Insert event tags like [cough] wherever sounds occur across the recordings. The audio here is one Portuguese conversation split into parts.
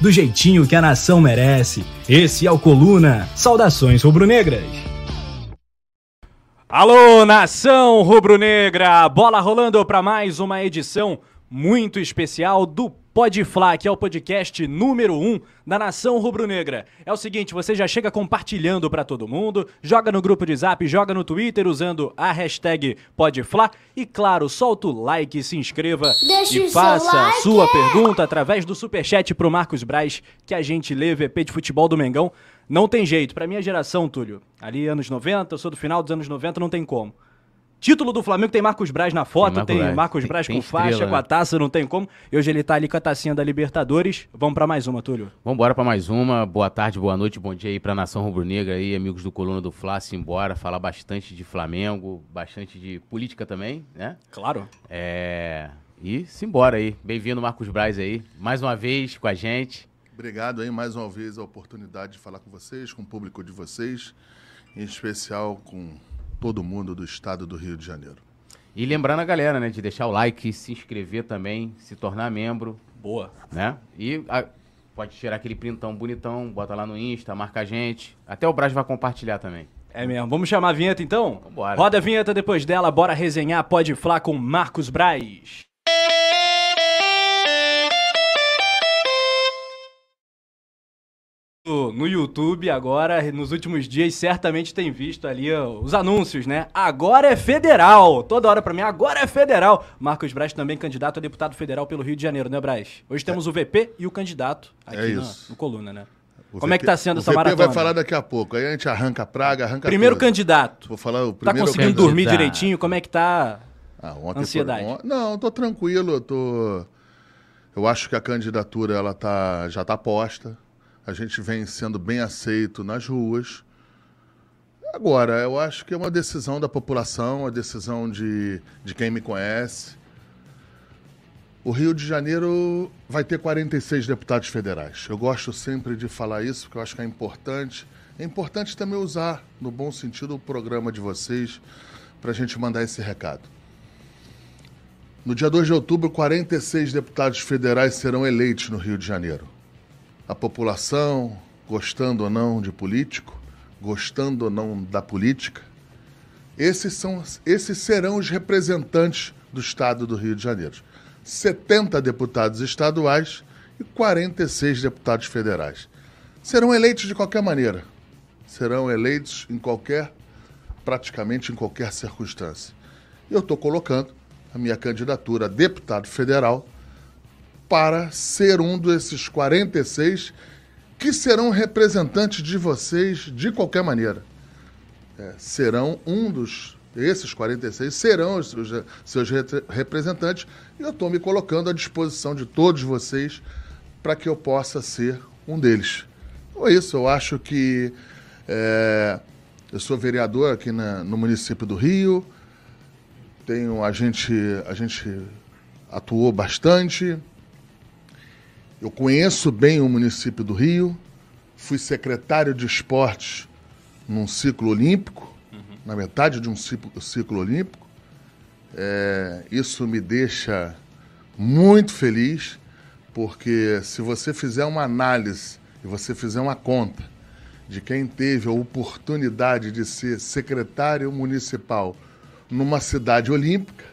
do jeitinho que a nação merece. Esse é o Coluna. Saudações rubro-negras. Alô, nação rubro-negra! Bola rolando para mais uma edição muito especial do Pode Flá, que é o podcast número 1 um da nação rubro-negra. É o seguinte, você já chega compartilhando para todo mundo, joga no grupo de zap, joga no Twitter usando a hashtag PodFlá e, claro, solta o like, se inscreva Deixa e faça like. sua pergunta através do superchat pro Marcos Braz, que a gente lê VP de futebol do Mengão. Não tem jeito, pra minha geração, Túlio, ali anos 90, eu sou do final dos anos 90, não tem como. Título do Flamengo tem Marcos Braz na foto, Tem tem Marcos Marcos, Braz. Braz Tem- com tem faixa, estrela, com a né? taça, não tem como. E hoje ele tá ali com a tacinha da Libertadores. Vamos pra mais uma, Túlio. Vambora pra mais uma. Boa tarde, boa noite, bom dia aí pra nação rubro-negra aí, amigos do Coluna do Fla, simbora falar bastante de Flamengo, bastante de política também, né? Claro. É... E simbora aí. Bem-vindo, Marcos Braz aí, mais uma vez com a gente. Obrigado aí mais uma vez a oportunidade de falar com vocês, com o público de vocês, em especial com todo mundo do estado do Rio de Janeiro. E lembrando a galera, né, de deixar o like, se inscrever também, se tornar membro, Boa. né? E a- pode tirar aquele printão bonitão, bota lá no Insta, marca a gente. Até o Braz vai compartilhar também. É mesmo. Vamos chamar a vinheta então? Vambora. Roda a vinheta depois dela, bora resenhar Pode Flá com Marcos Braz. No YouTube agora, nos últimos dias, certamente tem visto ali ó, os anúncios, né? Agora é federal. Toda hora pra mim, agora é federal. Marcos Braz também candidato a deputado federal pelo Rio de Janeiro, né, Braz? Hoje temos o VP e o candidato aqui É na- no Coluna, né? O Como é que tá sendo o essa VP maratona? vai falar daqui a pouco. Aí a gente arranca a praga, arranca Primeiro tudo. candidato. Vou falar o Tá primeiro conseguindo candidato. dormir direitinho? Como é que tá? Ah, ontem Ansiedade. foi- Não, tô tranquilo, eu tô Eu acho que a candidatura ela tá já tá posta. A gente vem sendo bem aceito nas ruas. Agora, eu acho que é uma decisão da população, uma decisão de, de quem me conhece. O Rio de Janeiro vai ter 46 deputados federais. Eu gosto sempre de falar isso, porque eu acho que é importante. É importante também usar, no bom sentido, o programa de vocês para a gente mandar esse recado. No dia 2 de outubro, 46 deputados federais serão eleitos no Rio de Janeiro. A população, gostando ou não de político, gostando ou não da política, esses, são, esses serão os representantes do Estado do Rio de Janeiro. 70 deputados estaduais e 46 deputados federais. Serão eleitos de qualquer maneira. Serão eleitos em qualquer, praticamente em qualquer circunstância. Eu estou colocando a minha candidatura a deputado federal para ser um desses 46 que serão representantes de vocês de qualquer maneira é, serão um dos. Esses 46 serão os seus, seus re- representantes e eu estou me colocando à disposição de todos vocês para que eu possa ser um deles. Então é isso, eu acho que é, eu sou vereador aqui na- no município do Rio, tenho, a, gente, a gente atuou bastante, eu conheço bem o município do Rio, fui secretário de esportes num ciclo olímpico, na metade de um ciclo, ciclo olímpico. É, isso me deixa muito feliz, porque se você fizer uma análise e você fizer uma conta de quem teve a oportunidade de ser secretário municipal numa cidade olímpica,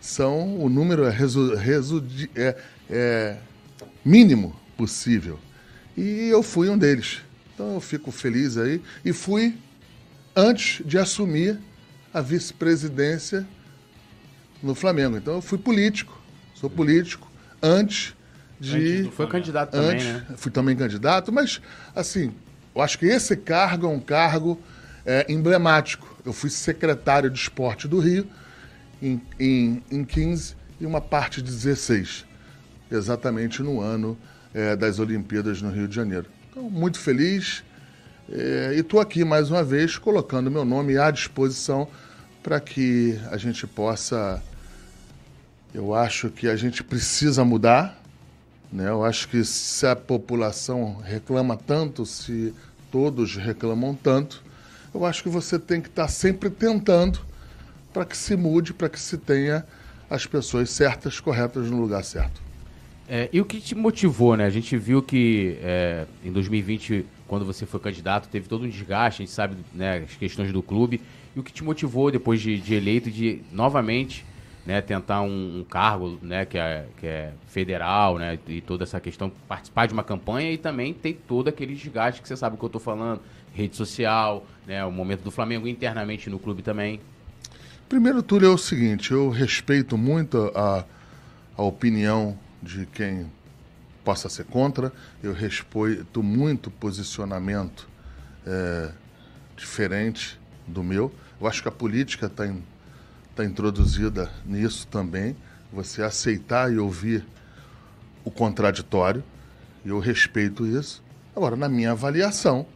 são o número é, resu, resu, é, é mínimo possível. E eu fui um deles. Então eu fico feliz aí. E fui antes de assumir a vice-presidência no Flamengo. Então eu fui político. Sou político antes de. Foi candidato também, antes, né? Fui também candidato, mas assim, eu acho que esse cargo é um cargo é, emblemático. Eu fui secretário de esporte do Rio em, em, em 15 e uma parte de 16, exatamente no ano é, das Olimpíadas no Rio de Janeiro. Então, muito feliz. É, e estou aqui mais uma vez colocando meu nome à disposição para que a gente possa. Eu acho que a gente precisa mudar. Né? Eu acho que se a população reclama tanto, se todos reclamam tanto, eu acho que você tem que estar tá sempre tentando para que se mude, para que se tenha as pessoas certas, corretas no lugar certo. É, e o que te motivou, né? A gente viu que é, em 2020, quando você foi candidato, teve todo um desgaste, a gente sabe né, as questões do clube. E o que te motivou depois de, de eleito de novamente né, tentar um, um, cargo né, que, é, que é federal, né, e toda essa questão, participar de uma campanha e também tem todo aquele desgaste que você sabe o que eu estou falando, rede social, né, o momento do Flamengo internamente no clube também. Primeiro, Túlio, é o seguinte, eu respeito muito a, a opinião de quem possa ser contra, eu respeito muito posicionamento é, diferente do meu. Eu acho que a política está em está introduzida nisso também, você aceitar e ouvir o contraditório, eu respeito isso. Agora, na minha avaliação,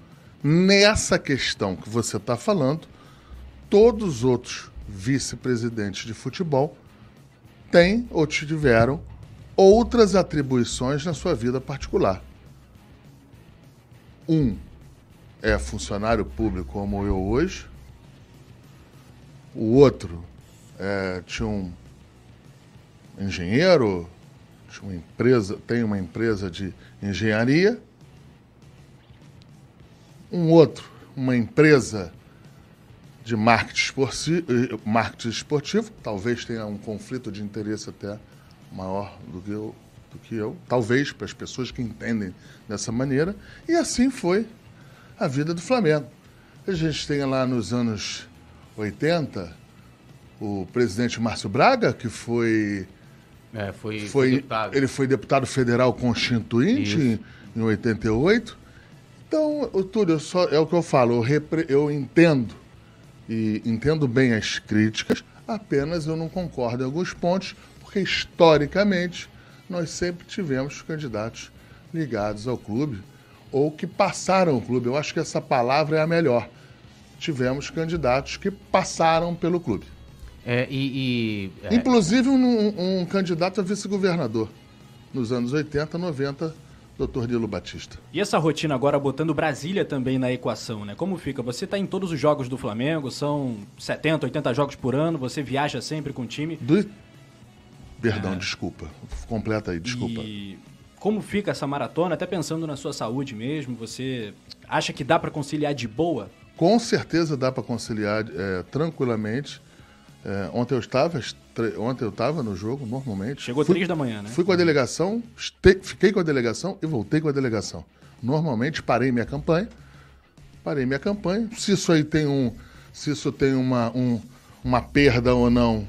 nessa questão que você está falando, todos os outros vice-presidentes de futebol têm ou tiveram outras atribuições na sua vida particular. Um é funcionário público como eu hoje, o outro é, tinha um engenheiro, tinha uma empresa, tem uma empresa de engenharia, um outro, uma empresa de marketing esportivo, eh, marketing esportivo, talvez tenha um conflito de interesse até maior do que eu, do que eu talvez para as pessoas que entendem dessa maneira, e assim foi a vida do Flamengo. A gente tem lá nos anos 80 o presidente Márcio Braga, que foi. É, foi, foi, foi deputado. Ele foi deputado federal constituinte em, em 88. Então, Túlio, só, é o que eu falo, eu, repre, eu entendo e entendo bem as críticas, apenas eu não concordo em alguns pontos, porque historicamente nós sempre tivemos candidatos ligados ao clube ou que passaram o clube. Eu acho que essa palavra é a melhor. Tivemos candidatos que passaram pelo clube. É, e, e é... Inclusive um, um, candidato a vice-governador nos anos 80, 90, doutor Nilo Batista. E essa rotina agora botando Brasília também na equação, né? Como fica? Você está em todos os jogos do Flamengo, são 70, 80 jogos por ano, você viaja sempre com o time. Do... Perdão, desculpa. Completa aí, desculpa. E como fica essa maratona, até pensando na sua saúde mesmo, você acha que dá para conciliar de boa? Com certeza dá para conciliar é, tranquilamente. É, ontem eu estava, ontem eu estava no jogo normalmente. Chegou fui, três da manhã, né? Fui com a delegação, este, fiquei com a delegação e voltei com a delegação. Normalmente parei minha campanha, parei minha campanha. Se isso aí tem um, se isso tem uma, um, uma perda ou não,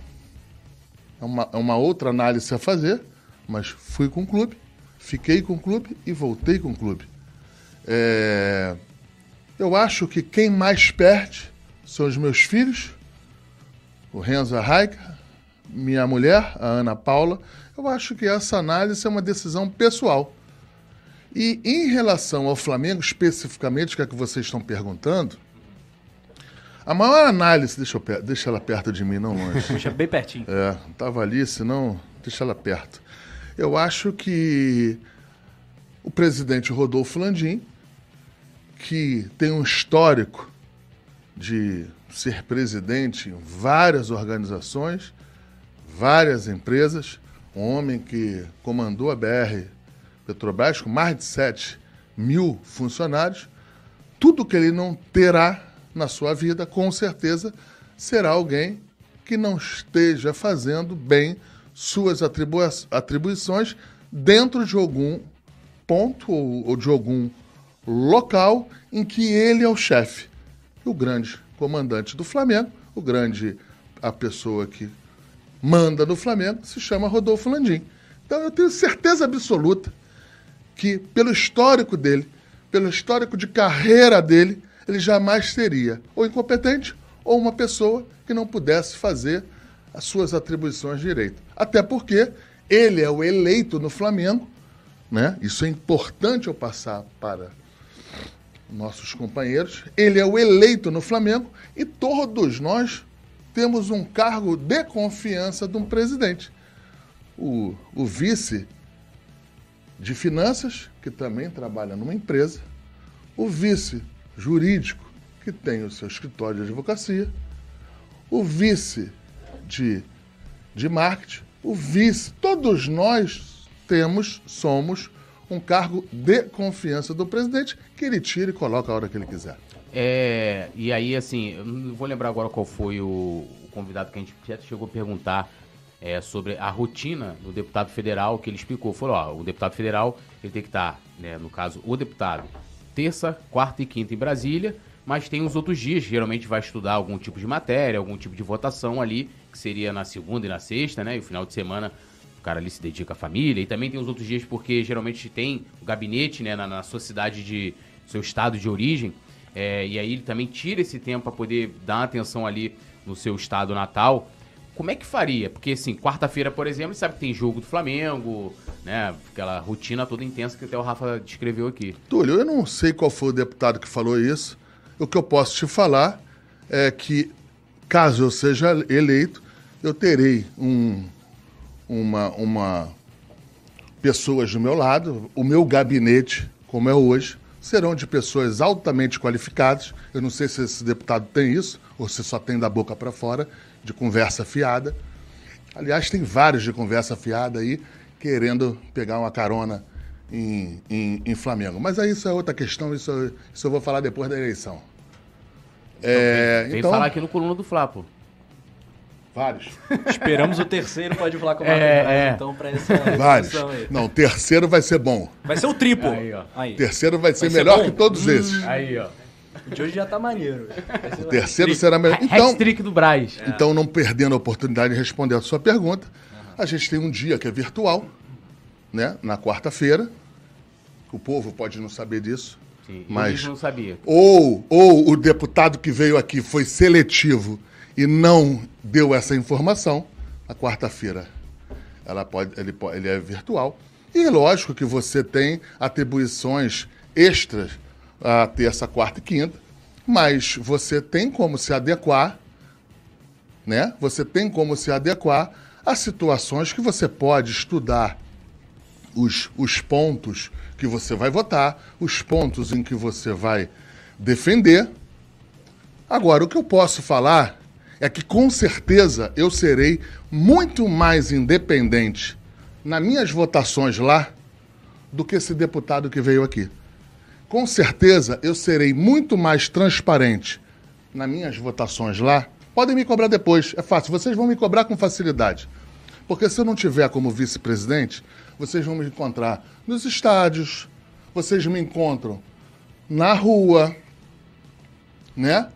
uma, é uma outra análise a fazer. Mas fui com o clube, fiquei com o clube e voltei com o clube. É, eu acho que quem mais perde são os meus filhos o Renzo Raika, minha mulher, a Ana Paula, eu acho que essa análise é uma decisão pessoal. E em relação ao Flamengo, especificamente, que é que vocês estão perguntando, a maior análise. Deixa, eu, deixa ela perto de mim, não longe. [laughs] Deixa bem pertinho. É, estava ali, senão. Deixa ela perto. Eu acho que o presidente Rodolfo Landim, que tem um histórico de ser presidente em várias organizações, várias empresas, um homem que comandou a BR Petrobras com mais de 7 mil funcionários, tudo que ele não terá na sua vida, com certeza, será alguém que não esteja fazendo bem suas atribui atribuições dentro de algum ponto ou, ou de algum local em que ele é o chefe. O grande comandante do Flamengo, o grande, a pessoa que manda no Flamengo, se chama Rodolfo Landim. Então eu tenho certeza absoluta que, pelo histórico dele, pelo histórico de carreira dele, ele jamais seria ou incompetente ou uma pessoa que não pudesse fazer as suas atribuições direito. Até porque ele é o eleito no Flamengo, né? Isso é importante eu passar para nossos companheiros, ele é o eleito no Flamengo e todos nós temos um cargo de confiança de um presidente. O, o vice de finanças, que também trabalha numa empresa, o vice jurídico, que tem o seu escritório de advocacia, o vice de, de marketing, o vice, todos nós temos, somos um cargo de confiança do presidente que ele tira e coloca a hora que ele quiser. É, e aí, assim, não vou lembrar agora qual foi o, o convidado que a gente já chegou a perguntar é, sobre a rotina do deputado federal, que ele explicou. Falou, ó, o deputado federal, ele tem que estar, né, no caso, o deputado, terça, quarta e quinta em Brasília, mas tem os outros dias, geralmente vai estudar algum tipo de matéria, algum tipo de votação ali, que seria na segunda e na sexta, né, e o final de semana o cara ali se dedica à família, e também tem os outros dias porque geralmente tem o gabinete, né, na, na sua cidade de, seu estado de origem, é, e aí ele também tira esse tempo para poder dar atenção ali no seu estado natal. Como é que faria? Porque, assim, quarta-feira, por exemplo, sabe que tem jogo do Flamengo, né? Aquela rotina toda intensa que até o Rafa descreveu aqui. Túlio, eu não sei qual foi o deputado que falou isso. O que eu posso te falar é que, caso eu seja eleito, eu terei um, uma, uma pessoas do meu lado, o meu gabinete, como é hoje, serão de pessoas altamente qualificadas. Eu não sei se esse deputado tem isso, ou se só tem da boca para fora, de conversa fiada. Aliás, tem vários de conversa fiada aí, querendo pegar uma carona em, em, em Flamengo. Mas aí isso é outra questão, isso, isso eu vou falar depois da eleição. É, vem, então, falar aqui no coluna do Flapo. Vários. Esperamos o terceiro, pode falar com o é, é. então, para essa [laughs] Vários. Aí. Não, o terceiro vai ser bom. Vai ser o triplo. Aí, ó. Aí. Terceiro vai ser vai melhor ser que todos hum. esses. Aí, ó. De hoje já tá maneiro. O terceiro será melhor. Então, trick do Braz. É. Então, não perdendo a oportunidade de responder a sua pergunta, a gente tem um dia que é virtual, né? Na quarta-feira. O povo pode não saber disso. Sim, mas não sabia. Ou, ou o deputado que veio aqui foi seletivo e não deu essa informação, a quarta-feira ela pode, ele, ele é virtual. E lógico que você tem atribuições extras a terça, quarta e quinta, mas você tem como se adequar, né? Você tem como se adequar a situações que você pode estudar os, os pontos que você vai votar, os pontos em que você vai defender. Agora, o que eu posso falar é que com certeza eu serei muito mais independente nas minhas votações lá do que esse deputado que veio aqui. Com certeza eu serei muito mais transparente nas minhas votações lá. Podem me cobrar depois, é fácil. Vocês vão me cobrar com facilidade. Porque se eu não tiver como vice-presidente, vocês vão me encontrar nos estádios, vocês me encontram na rua, né?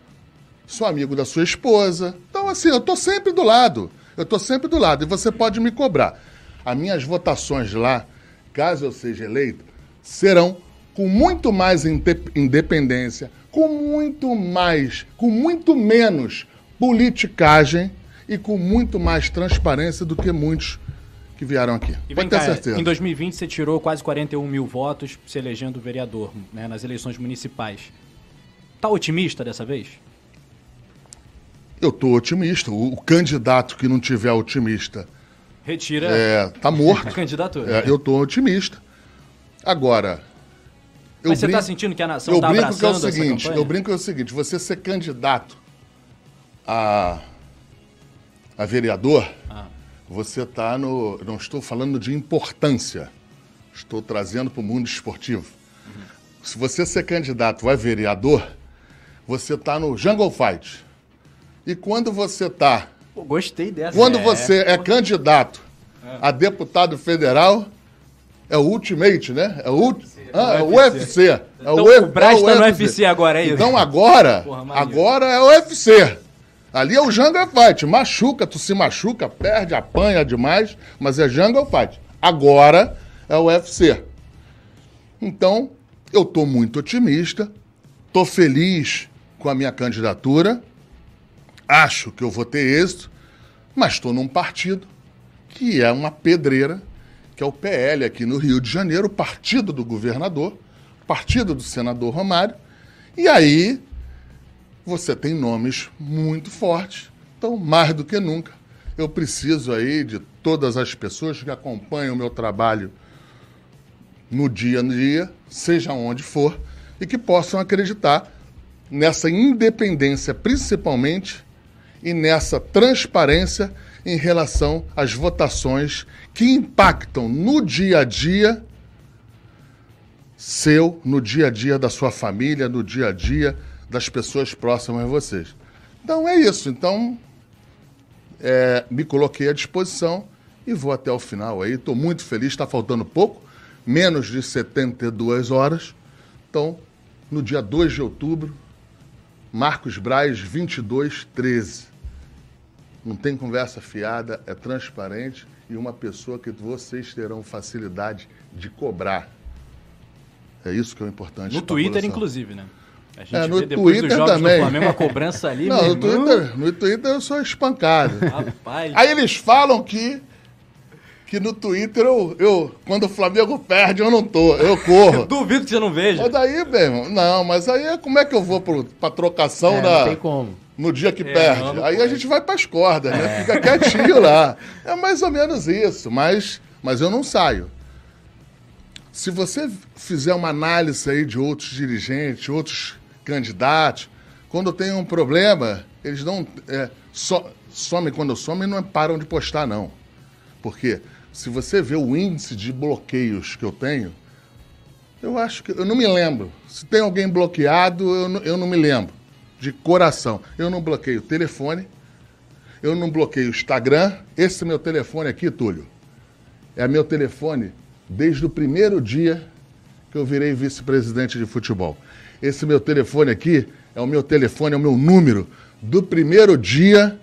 sou amigo da sua esposa. Então, assim, eu estou sempre do lado. Eu estou sempre do lado. E você pode me cobrar. As minhas votações lá, caso eu seja eleito, serão com muito mais independência, com muito mais, com muito menos politicagem e com muito mais transparência do que muitos que vieram aqui. E Pode ter cá, certeza. Em 2020 você tirou quase 41 mil votos se elegendo vereador né, nas eleições municipais. Tá otimista dessa vez? Eu estou otimista. O, o, candidato que não tiver otimista. Retira. É, tá morto. a candidatura. É, eu estou otimista. Agora. Mas você está sentindo que a nação está abraçando que é o seguinte, Eu brinco que é o seguinte: você ser candidato a, a vereador, ah. você está no. Não estou falando de importância. Estou trazendo para o mundo esportivo. Uhum. Se você ser candidato a vereador, você está no Jungle Fight. E quando você está. Gostei dessa. Quando é. você é candidato é. a deputado federal, é o Ultimate, né? É o, ah, é o UFC. É então, o, o Braz está no UFC agora, é isso? Então agora, Porra, agora é o UFC. Ali é o Jungle Fight. Machuca, tu se machuca, perde, apanha demais, mas é Jungle Fight. Agora é o UFC. Então, eu estou muito otimista, estou feliz com a minha candidatura acho que eu vou ter êxito, mas estou num partido que é uma pedreira, que é o PL aqui no Rio de Janeiro, partido do governador, partido do senador Romário, E aí, você tem nomes muito fortes. Então, mais do que nunca, eu preciso aí de todas as pessoas que acompanham o meu trabalho no dia a dia, seja onde for, e que possam acreditar nessa independência, principalmente, e nessa transparência em relação às votações que impactam no dia a dia seu, no dia a dia da sua família, no dia a dia das pessoas próximas a vocês. Então é isso. Então, é, me coloquei à disposição e vou até o final aí. Estou muito feliz, está faltando pouco, menos de 72 horas. Então, no dia 2 de outubro, Marcos Braz, 2213. Não tem conversa fiada, é transparente e uma pessoa que vocês terão facilidade de cobrar. É isso que é o importante. No Twitter, inclusive, né? A gente é, no vê depois Twitter dos jogos também. do Flamengo a cobrança ali. Não, no Twitter, no Twitter eu sou espancado. [laughs] Rapaz. Aí eles falam que que no Twitter eu, eu, quando o Flamengo perde, eu não tô, eu corro. [laughs] Duvido que você não veja. Mas daí, meu irmão, não, mas aí como é que eu vou pro, pra trocação é, Não tem como. No dia que é, perde. Não, aí a gente vai pras cordas, né? É. Fica quietinho lá. É mais ou menos isso, mas, mas eu não saio. Se você fizer uma análise aí de outros dirigentes, outros candidatos, quando tem um problema, eles não. É, so, somem quando somem e não param de postar, não. Por quê? se você vê o índice de bloqueios que eu tenho, eu acho que. Eu não me lembro. Se tem alguém bloqueado, eu eu não me lembro. De coração. Eu não bloqueio o telefone, eu não bloqueio o Instagram. Esse meu telefone aqui, Túlio, é meu telefone desde o primeiro dia que eu virei vice-presidente de futebol. Esse meu telefone aqui é o meu telefone, é o meu número do primeiro dia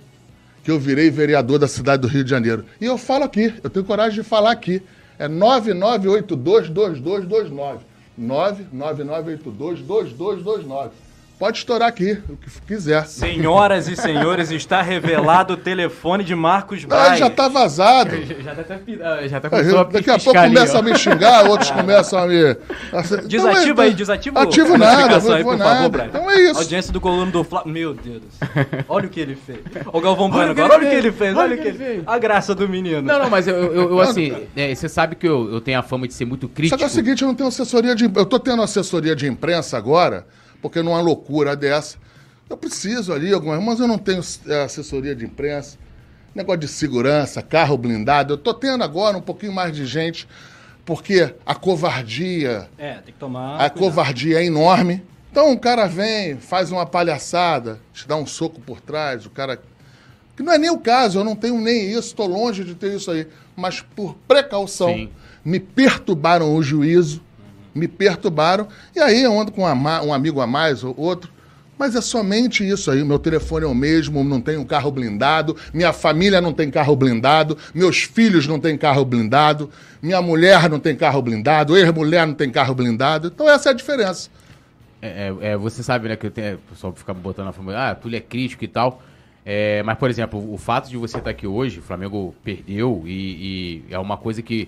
que eu virei vereador da cidade do Rio de Janeiro. E eu falo aqui, eu tenho coragem de falar aqui. É 99822229. 999822229. Pode estourar aqui, o que quiser. Senhoras e senhores, está revelado o telefone de Marcos Braz. [laughs] Ah, já está vazado. Já, está até, já tá a Daqui a pouco começa a me xingar, outros [laughs] começam a me... Desativa então, aí, desativa Ativo nada, não aí, por nada. Favor, então é isso. Audiência do coluno do Flávio. Meu Deus [laughs] Olha o que ele fez. O Galvão Bueno agora, olha o que ele fez, olha o que ele fez. A graça do menino. Não, não, mas eu, eu, eu assim, é, você sabe que eu, eu tenho a fama de ser muito crítico. Só que é o seguinte, eu não tenho assessoria de... Eu tô tendo assessoria de imprensa agora porque numa loucura dessa, eu preciso ali algumas, mas eu não tenho é, assessoria de imprensa, negócio de segurança, carro blindado. Eu tô tendo agora um pouquinho mais de gente, porque a covardia. É, tem que tomar. A cuidado. covardia é enorme. Então o cara vem, faz uma palhaçada, te dá um soco por trás, o cara. Que não é nem o caso, eu não tenho nem isso, estou longe de ter isso aí. Mas por precaução, Sim. me perturbaram o juízo me perturbaram. E aí eu ando com um amigo a mais ou outro. Mas é somente isso aí. Meu telefone é o mesmo, não tenho carro blindado, minha família não tem carro blindado, meus filhos não têm carro blindado, minha mulher não tem carro blindado, ex-mulher não tem carro blindado. Então essa é a diferença. É, é, é você sabe, né, que eu tenho, o pessoal fica botando na família, ah, Túlio é crítico e tal. É, mas, por exemplo, o fato de você estar aqui hoje, o Flamengo perdeu e, e é uma coisa que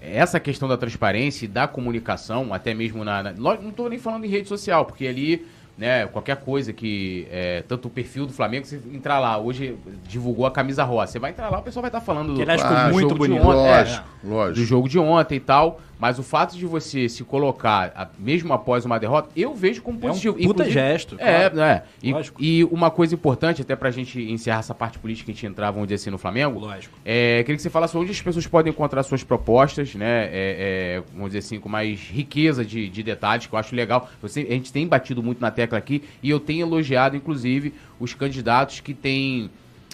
essa questão da transparência e da comunicação, até mesmo na. na não estou nem falando em rede social, porque ali né, qualquer coisa que, é, tanto o perfil do Flamengo, você entrar lá, hoje divulgou a camisa rosa, você vai entrar lá, o pessoal vai estar falando que do, ah, muito bonito. Ontem, lógico, é, lógico. do jogo de ontem e tal, mas o fato de você se colocar, mesmo após uma derrota, eu vejo como positivo. É um puta gesto. É, claro. é. E, e, uma coisa importante, até pra gente encerrar essa parte política que a gente entrar, vamos dizer assim, no Flamengo, lógico. É, queria que você falasse onde as pessoas podem encontrar suas propostas, né, é, é, vamos dizer assim, com mais riqueza de, de detalhes, que eu acho legal. Você, a gente tem batido muito na tecla aqui, e eu tenho elogiado, inclusive, os candidatos que têm.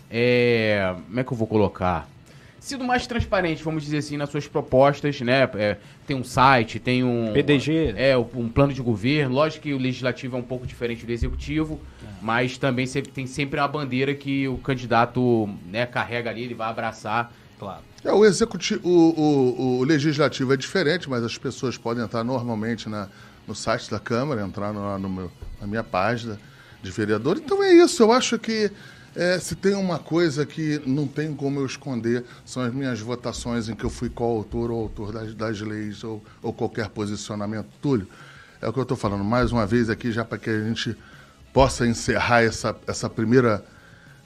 É, como é que eu vou colocar? Sido mais transparente, vamos dizer assim, nas suas propostas, né? É, tem um site, tem um. PDG. É, um plano de governo. Lógico que o legislativo é um pouco diferente do executivo, é. mas também tem sempre uma bandeira que o candidato né, carrega ali, ele vai abraçar. Claro. É, o executivo, o, o, o, legislativo é diferente, mas as pessoas podem entrar normalmente na, no site da Câmara, entrar no, no meu, na minha página de vereador. Então é isso, eu acho que é, se tem uma coisa que não tem como eu esconder, são as minhas votações em que eu fui coautor ou autor das, das leis ou, ou qualquer posicionamento. Túlio, é o que eu estou falando mais uma vez aqui, já para que a gente possa encerrar essa, essa, primeira,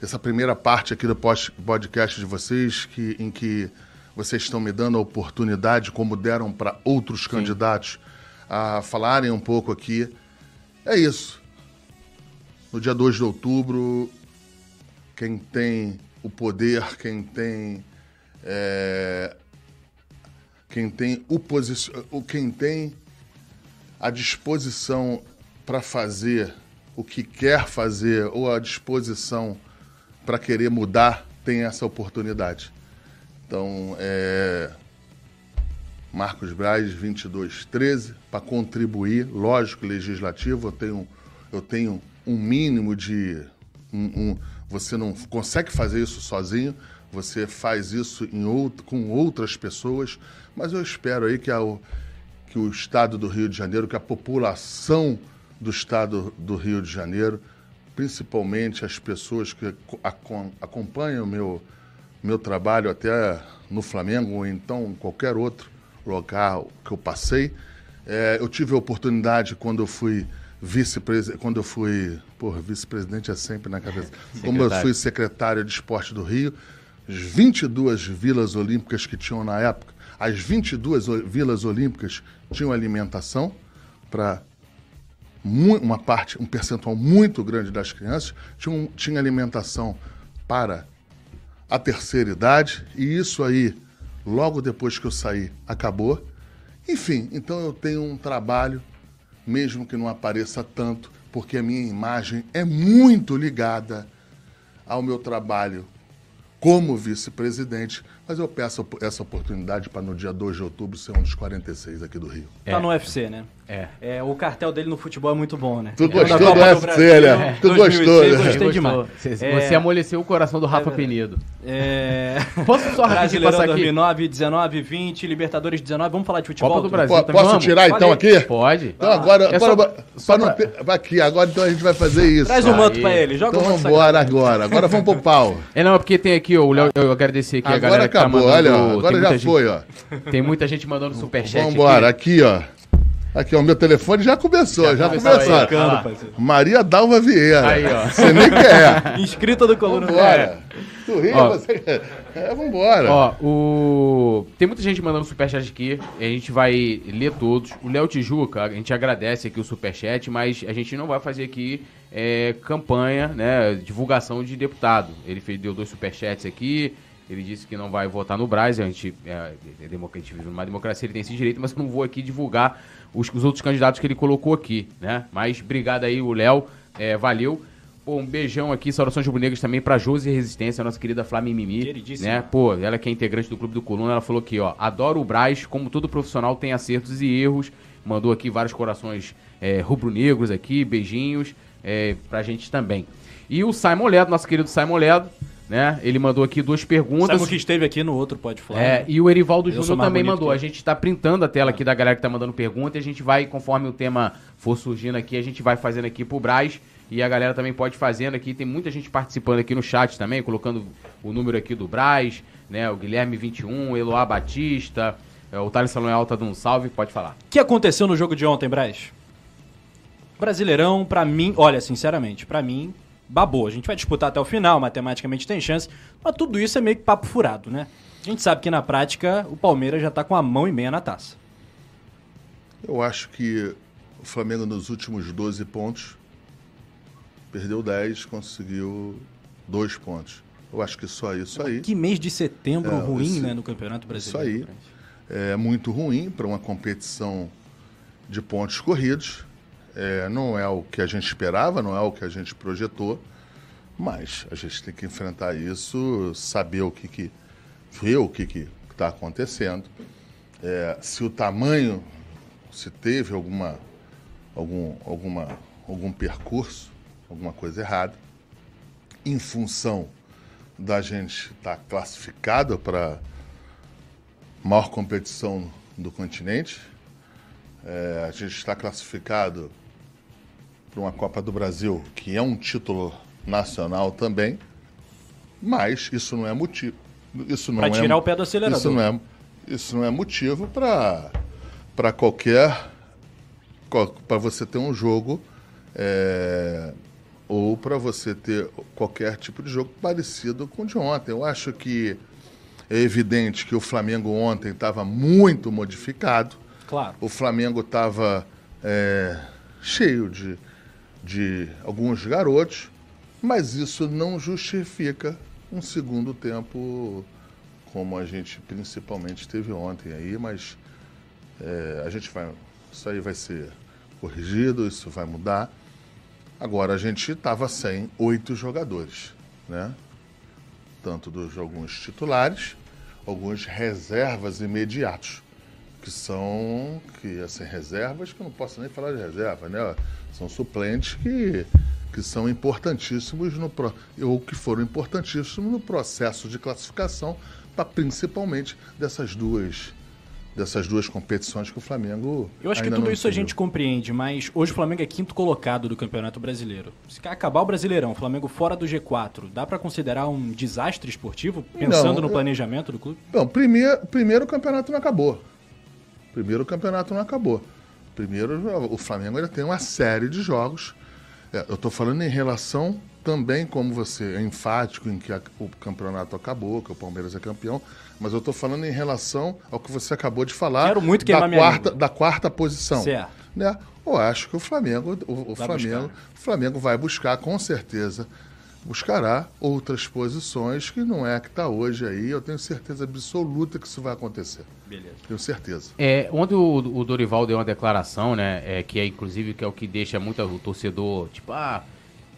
essa primeira parte aqui do podcast de vocês, que, em que vocês estão me dando a oportunidade, como deram para outros Sim. candidatos, a falarem um pouco aqui. É isso. No dia 2 de outubro, quem tem o poder, quem tem. É, quem tem o posici quem tem a disposição para fazer o que quer fazer ou a disposição para querer mudar tem essa oportunidade. Então, é, Marcos Braz, 2213, para contribuir, lógico, legislativo, eu tenho, eu tenho um mínimo de. Um, um, você não consegue fazer isso sozinho, você faz isso em outro, com outras pessoas, mas eu espero aí que, a, que o Estado do Rio de Janeiro, que a população do Estado do Rio de Janeiro, principalmente as pessoas que acompanham o meu, meu trabalho até no Flamengo ou então qualquer outro local que eu passei, é, eu tive a oportunidade quando eu fui vice-presidente, quando eu fui, porra, vice-presidente é sempre na cabeça. [laughs] Como eu fui secretário de esporte do Rio, as 22 vilas olímpicas que tinham na época, as 22 vilas olímpicas tinham alimentação para uma parte, um percentual muito grande das crianças, tinha, tinha alimentação para a terceira idade, e isso aí, logo depois que eu saí, acabou. Enfim, então eu tenho um trabalho mesmo que não apareça tanto, porque a minha imagem é muito ligada ao meu trabalho como vice-presidente, mas eu peço essa oportunidade para no dia 2 de outubro ser um dos 46 aqui do Rio. Tá no UFC, né? É. é. O cartel dele no futebol é muito bom, né? Tu gostou do UFC, né? Tu gostou, né? Gostei demais. Você, é... amoleceu o coração do Rafa é Penido. É... [laughs] Posso só Brasileirão passar 2009, 19, 20, Libertadores 19. Vamos falar de futebol? Copa do Brasil. P posso vamos? tirar então aqui? Pode. Então agora, é só, só não pra... aqui, agora então a gente vai fazer isso. Traz o um manto pra ele, joga então, o manto. Então vambora agora. Agora vamos pro pau. [laughs] É não, é porque tem aqui, ó, o Léo, eu agradecer aqui agora a galera acabou, que tá mandando. Olha, agora já foi, ó. Tem muita gente mandando superchat Vambora, aqui, ó. Aqui, ó, o meu telefone já começou, já, já começou. Aí, ah, Maria Dalva Vieira. Aí, ó. Você nem quer. [laughs] Inscrita do Coluna. Vambora. Tu ri, ó, você... É, vambora. Ó, o... Tem muita gente mandando superchat aqui, a gente vai ler todos. O Léo Tijuca, a gente agradece aqui o superchat, mas a gente não vai fazer aqui é, campanha, né, divulgação de deputado. Ele fez, deu dois superchats aqui, ele disse que não vai votar no Braz, a gente, é, é, a gente vive numa democracia, ele tem esse direito, mas eu não vou aqui divulgar os, os outros candidatos que ele colocou aqui, né? Mas obrigado aí, o Léo, é, valeu. Pô, um beijão aqui, saudações rubro-negras também pra Josi Resistência, nossa querida Flávia Mimi. Né? Pô, ela que é integrante do Clube do Coluna, ela falou aqui, ó, adoro o Braz, como todo profissional tem acertos e erros. Mandou aqui vários corações é, rubro-negros aqui, beijinhos é, pra gente também. E o Simon Ledo, nosso querido Simon Ledo, né? Ele mandou aqui duas perguntas. Sabe que esteve aqui no outro Pode Falar. É, e o Erivaldo Júnior também mandou. A gente está printando a tela aqui da galera que está mandando pergunta e a gente vai, conforme o tema for surgindo aqui, a gente vai fazendo aqui pro Braz. E a galera também pode fazendo aqui. Tem muita gente participando aqui no chat também, colocando o número aqui do Braz, né? O Guilherme 21, Eloá Batista, é, o Thales Salão Alta de um salve, pode falar. O que aconteceu no jogo de ontem, Braz? Brasileirão, para mim, olha, sinceramente, para mim, babou. A gente vai disputar até o final, matematicamente tem chance, mas tudo isso é meio que papo furado, né? A gente sabe que na prática o Palmeiras já está com a mão e meia na taça. Eu acho que o Flamengo nos últimos 12 pontos perdeu 10, conseguiu 2 pontos. Eu acho que só isso aí. Que mês de setembro é, ruim, esse, né, no Campeonato Brasileiro. Isso aí é muito ruim para uma competição de pontos corridos. É, não é o que a gente esperava, não é o que a gente projetou, mas a gente tem que enfrentar isso, saber o que, que ver o que está acontecendo. É, se o tamanho, se teve alguma, algum, alguma, algum percurso, alguma coisa errada, em função da gente estar tá classificado para maior competição do continente. É, a gente está classificado para uma Copa do Brasil, que é um título nacional também, mas isso não é motivo. Isso não pra é, tirar o pé do acelerador. Isso não é, isso não é motivo para qualquer para você ter um jogo é, ou para você ter qualquer tipo de jogo parecido com o de ontem. Eu acho que é evidente que o Flamengo ontem estava muito modificado. Claro. O Flamengo estava é, cheio de, de alguns garotos, mas isso não justifica um segundo tempo como a gente principalmente teve ontem aí, mas é, a gente vai. Isso aí vai ser corrigido, isso vai mudar. Agora a gente estava sem oito jogadores, né? Tanto dos alguns titulares, alguns reservas imediatos, que são que assim, reservas que eu não posso nem falar de reserva, né? São suplentes que, que são importantíssimos no ou que foram importantíssimos no processo de classificação, para principalmente dessas duas dessas duas competições que o Flamengo. Eu acho que tudo isso a gente compreende, mas hoje o Flamengo é quinto colocado do Campeonato Brasileiro. Se acabar o Brasileirão, o Flamengo fora do G4, dá para considerar um desastre esportivo, pensando não, no planejamento do clube? Não, primeiro, primeiro o campeonato não acabou. Primeiro o campeonato não acabou. Primeiro, o Flamengo ainda tem uma série de jogos. É, eu estou falando em relação também, como você é enfático em que a, o campeonato acabou, que o Palmeiras é campeão, mas eu estou falando em relação ao que você acabou de falar Quero muito da, quarta, da quarta posição. Certo. Né? Eu acho que o Flamengo, o, o Flamengo, o Flamengo vai buscar com certeza buscará outras posições que não é a que está hoje aí. Eu tenho certeza absoluta que isso vai acontecer. Beleza. Tenho certeza. É, ontem o, o Dorival deu uma declaração, né? É, que é inclusive que é o que deixa muito o torcedor, tipo, ah,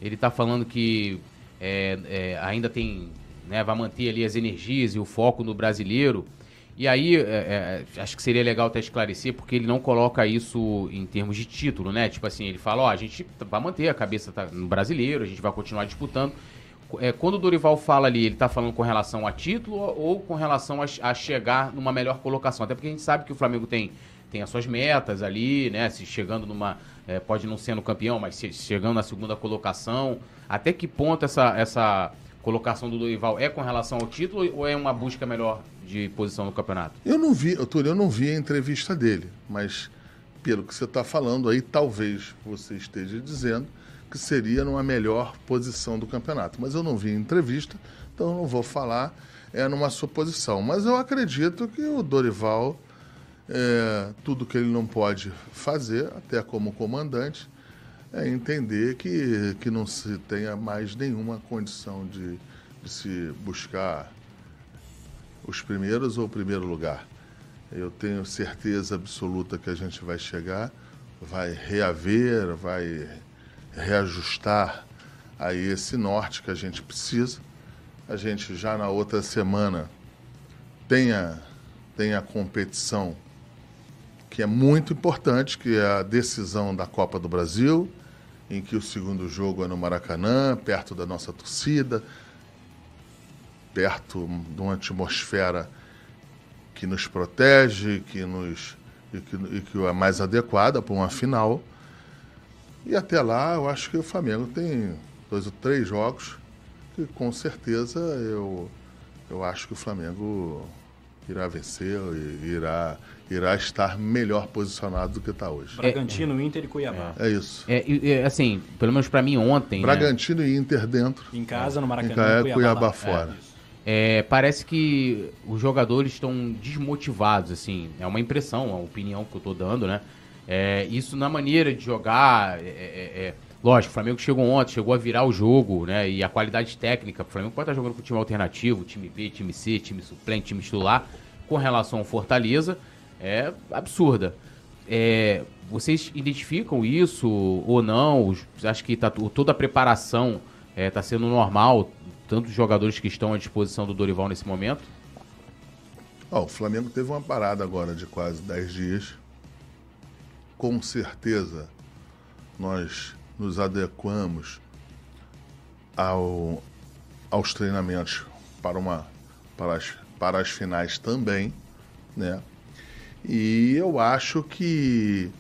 ele está falando que é, é, ainda tem, né, vai manter ali as energias e o foco no brasileiro. E aí, é, é, acho que seria legal até esclarecer, porque ele não coloca isso em termos de título, né? Tipo assim, ele fala, ó, a gente vai manter a cabeça tá, no brasileiro, a gente vai continuar disputando. É, quando o Dorival fala ali, ele está falando com relação a título ou com relação a, a, chegar numa melhor colocação? Até porque a gente sabe que o Flamengo tem, tem as suas metas ali, né? Se chegando numa. É, pode não ser no campeão, mas se, chegando na segunda colocação. Até que ponto essa, essa colocação do Dorival é com relação ao título ou é uma busca melhor de posição no campeonato? Eu não vi, Túlio, eu não vi a entrevista dele, mas pelo que você está falando aí, talvez você esteja dizendo que seria numa melhor posição do campeonato. Mas eu não vi a entrevista, então eu não vou falar é numa suposição. Mas eu acredito que o Dorival, é, tudo que ele não pode fazer, até como comandante, é entender que, que não se tenha mais nenhuma condição de, de se buscar os primeiros ou o primeiro lugar. Eu tenho certeza absoluta que a gente vai chegar, vai reaver, vai reajustar aí esse norte que a gente precisa. A gente já na outra semana tem a, tem a competição que é muito importante, que é a decisão da Copa do Brasil, em que o segundo jogo é no Maracanã, perto da nossa torcida, perto de uma atmosfera que nos protege, que nos e que, e que é mais adequada para uma final. E até lá, eu acho que o Flamengo tem dois ou três jogos que com certeza eu, eu acho que o Flamengo irá vencer e irá, irá estar melhor posicionado do que está hoje. Bragantino, é, Inter e Cuiabá. É, é isso. É, assim, pelo menos para mim ontem. Né? Bragantino né? e Inter dentro. Em casa, no Maracanã. Em Cuiabá, Cuiabá fora. É, parece que os jogadores estão desmotivados, assim. É uma impressão, uma opinião que eu estou dando, né? É, isso na maneira de jogar. É, é, é, lógico, o Flamengo chegou ontem, chegou a virar o jogo, né? E a qualidade técnica. O Flamengo pode estar jogando com time alternativo, time B, time C, time suplente, time titular. Com relação ao Fortaleza, é absurda. É, vocês identificam isso ou não? Acho que tá, toda a preparação está é, sendo normal? tantos jogadores que estão à disposição do Dorival nesse momento? Oh, o Flamengo teve uma parada agora de quase 10 dias. Com certeza nós nos adequamos ao, aos treinamentos para, uma, para, as, para as finais também, né? E eu acho que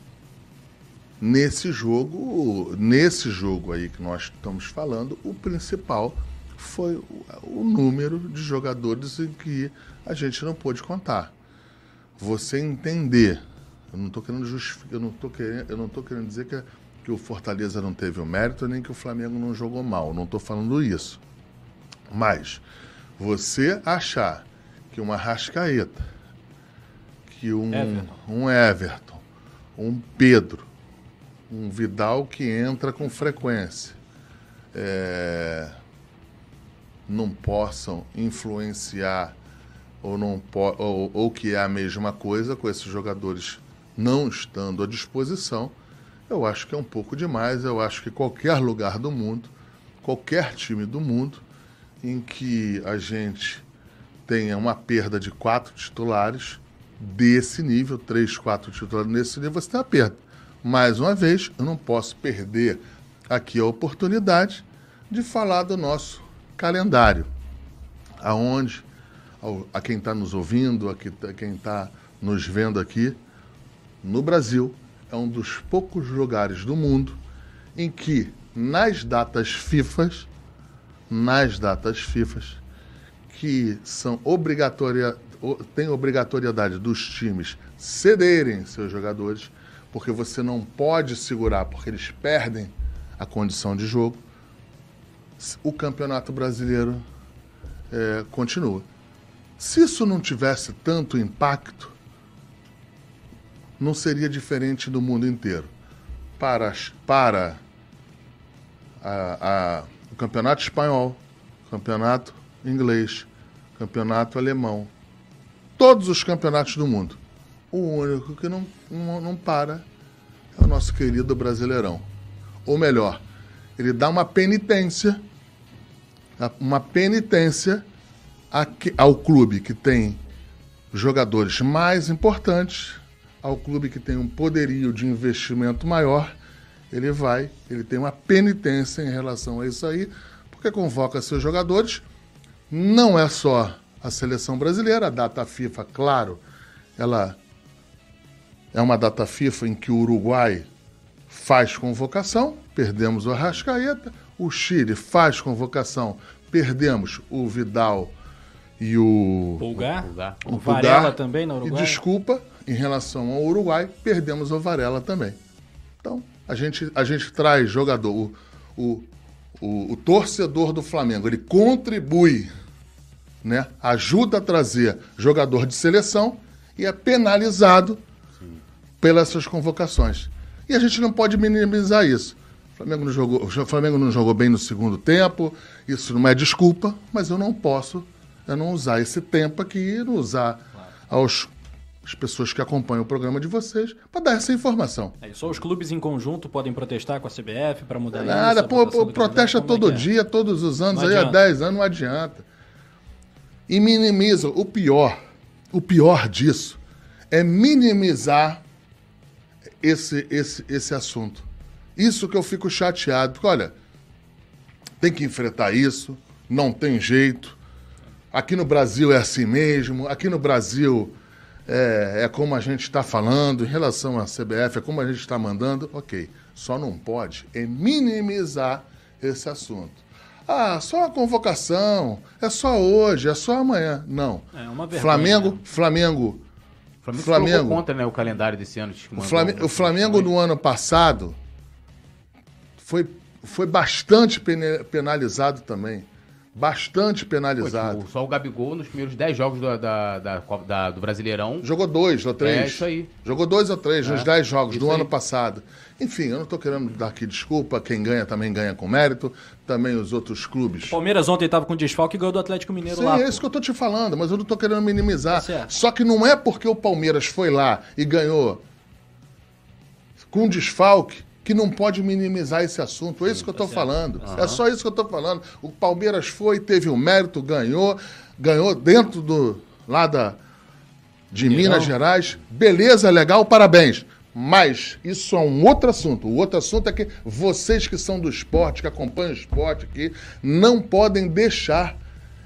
nesse jogo, nesse jogo aí que nós estamos falando, o principal foi o número de jogadores em que a gente não pôde contar. Você entender Eu não estou querendo justificar, eu não tô querendo, eu não querendo dizer que, que o Fortaleza não teve o mérito, nem que o Flamengo não jogou mal. Não estou falando isso. Mas você achar que uma Rascaeta, que um Everton. um Everton, um Pedro, um Vidal que entra com frequência, é, não possam influenciar ou, não ou, ou que é a mesma coisa com esses jogadores não estando à disposição, eu acho que é um pouco demais. Eu acho que qualquer lugar do mundo, qualquer time do mundo, em que a gente tenha uma perda de quatro titulares desse nível, três, quatro titulares nesse nível, você tem uma perda. Mais uma vez, eu não posso perder aqui a oportunidade de falar do nosso calendário, aonde a quem está nos ouvindo, a quem está nos vendo aqui, no Brasil, é um dos poucos lugares do mundo em que, nas datas FIFAs, nas datas FIFAs, que são obrigatória, tem obrigatoriedade dos times cederem seus jogadores, porque você não pode segurar, porque eles perdem a condição de jogo, o Campeonato Brasileiro é, continua. Se isso não tivesse tanto impacto, não seria diferente do mundo inteiro. Para, para a, a, o campeonato espanhol, campeonato inglês, campeonato alemão, todos os campeonatos do mundo. O único que não, não, não para é o nosso querido Brasileirão. Ou melhor, ele dá uma penitência, uma penitência ao clube que tem jogadores mais importantes ao clube que tem um poderio de investimento maior, ele vai, ele tem uma penitência em relação a isso aí, porque convoca seus jogadores. Não é só a seleção brasileira, a data FIFA, claro, ela é uma data FIFA em que o Uruguai faz convocação, perdemos o Arrascaeta, o Chile faz convocação, perdemos o Vidal e o Pulgar, o, o Varela também no Uruguai. E desculpa, em relação ao Uruguai, perdemos o Varela também. Então, a gente, a gente traz jogador, o, o, o, o torcedor do Flamengo, ele contribui, né, ajuda a trazer jogador de seleção e é penalizado Sim. pelas suas convocações. E a gente não pode minimizar isso. O Flamengo, não jogou, o Flamengo não jogou bem no segundo tempo, isso não é desculpa, mas eu não posso eu não usar esse tempo aqui, não usar aos as pessoas que acompanham o programa de vocês para dar essa informação. É, só os clubes em conjunto podem protestar com a CBF para mudar é isso? Nada, pô, protesta todo é dia, todos os anos, aí há 10 anos não adianta. E minimiza. O pior, o pior disso é minimizar esse, esse, esse assunto. Isso que eu fico chateado, porque olha, tem que enfrentar isso, não tem jeito. Aqui no Brasil é assim mesmo, aqui no Brasil é, é como a gente está falando em relação à CBF, é como a gente está mandando, ok. Só não pode é minimizar esse assunto. Ah, só a convocação, é só hoje, é só amanhã. Não. É uma vergonha, Flamengo, né? Flamengo, Flamengo, Flamengo conta, né, o calendário desse ano. O Flamengo, o Flamengo no ano passado foi, foi bastante penalizado também bastante penalizado. Pô, tipo, só o Gabigol nos primeiros 10 jogos do, da, da, da, do Brasileirão. Jogou dois ou três. É isso aí. Jogou dois ou três é. nos 10 jogos isso do aí. ano passado. Enfim, eu não estou querendo dar aqui desculpa. Quem ganha também ganha com mérito. Também os outros clubes. O Palmeiras ontem estava com desfalque e ganhou do Atlético Mineiro Sim, lá. é isso que eu estou te falando, mas eu não estou querendo minimizar. Tá Só que não é porque o Palmeiras foi lá e ganhou com desfalque que não pode minimizar esse assunto. É isso que eu estou tá falando. Uhum. É só isso que eu estou falando. O Palmeiras foi, teve o um mérito, ganhou, ganhou dentro do lá da, de Minas Gerais. Beleza, legal, parabéns. Mas isso é um outro assunto. O outro assunto é que vocês que são do esporte, que acompanham o esporte aqui, não podem deixar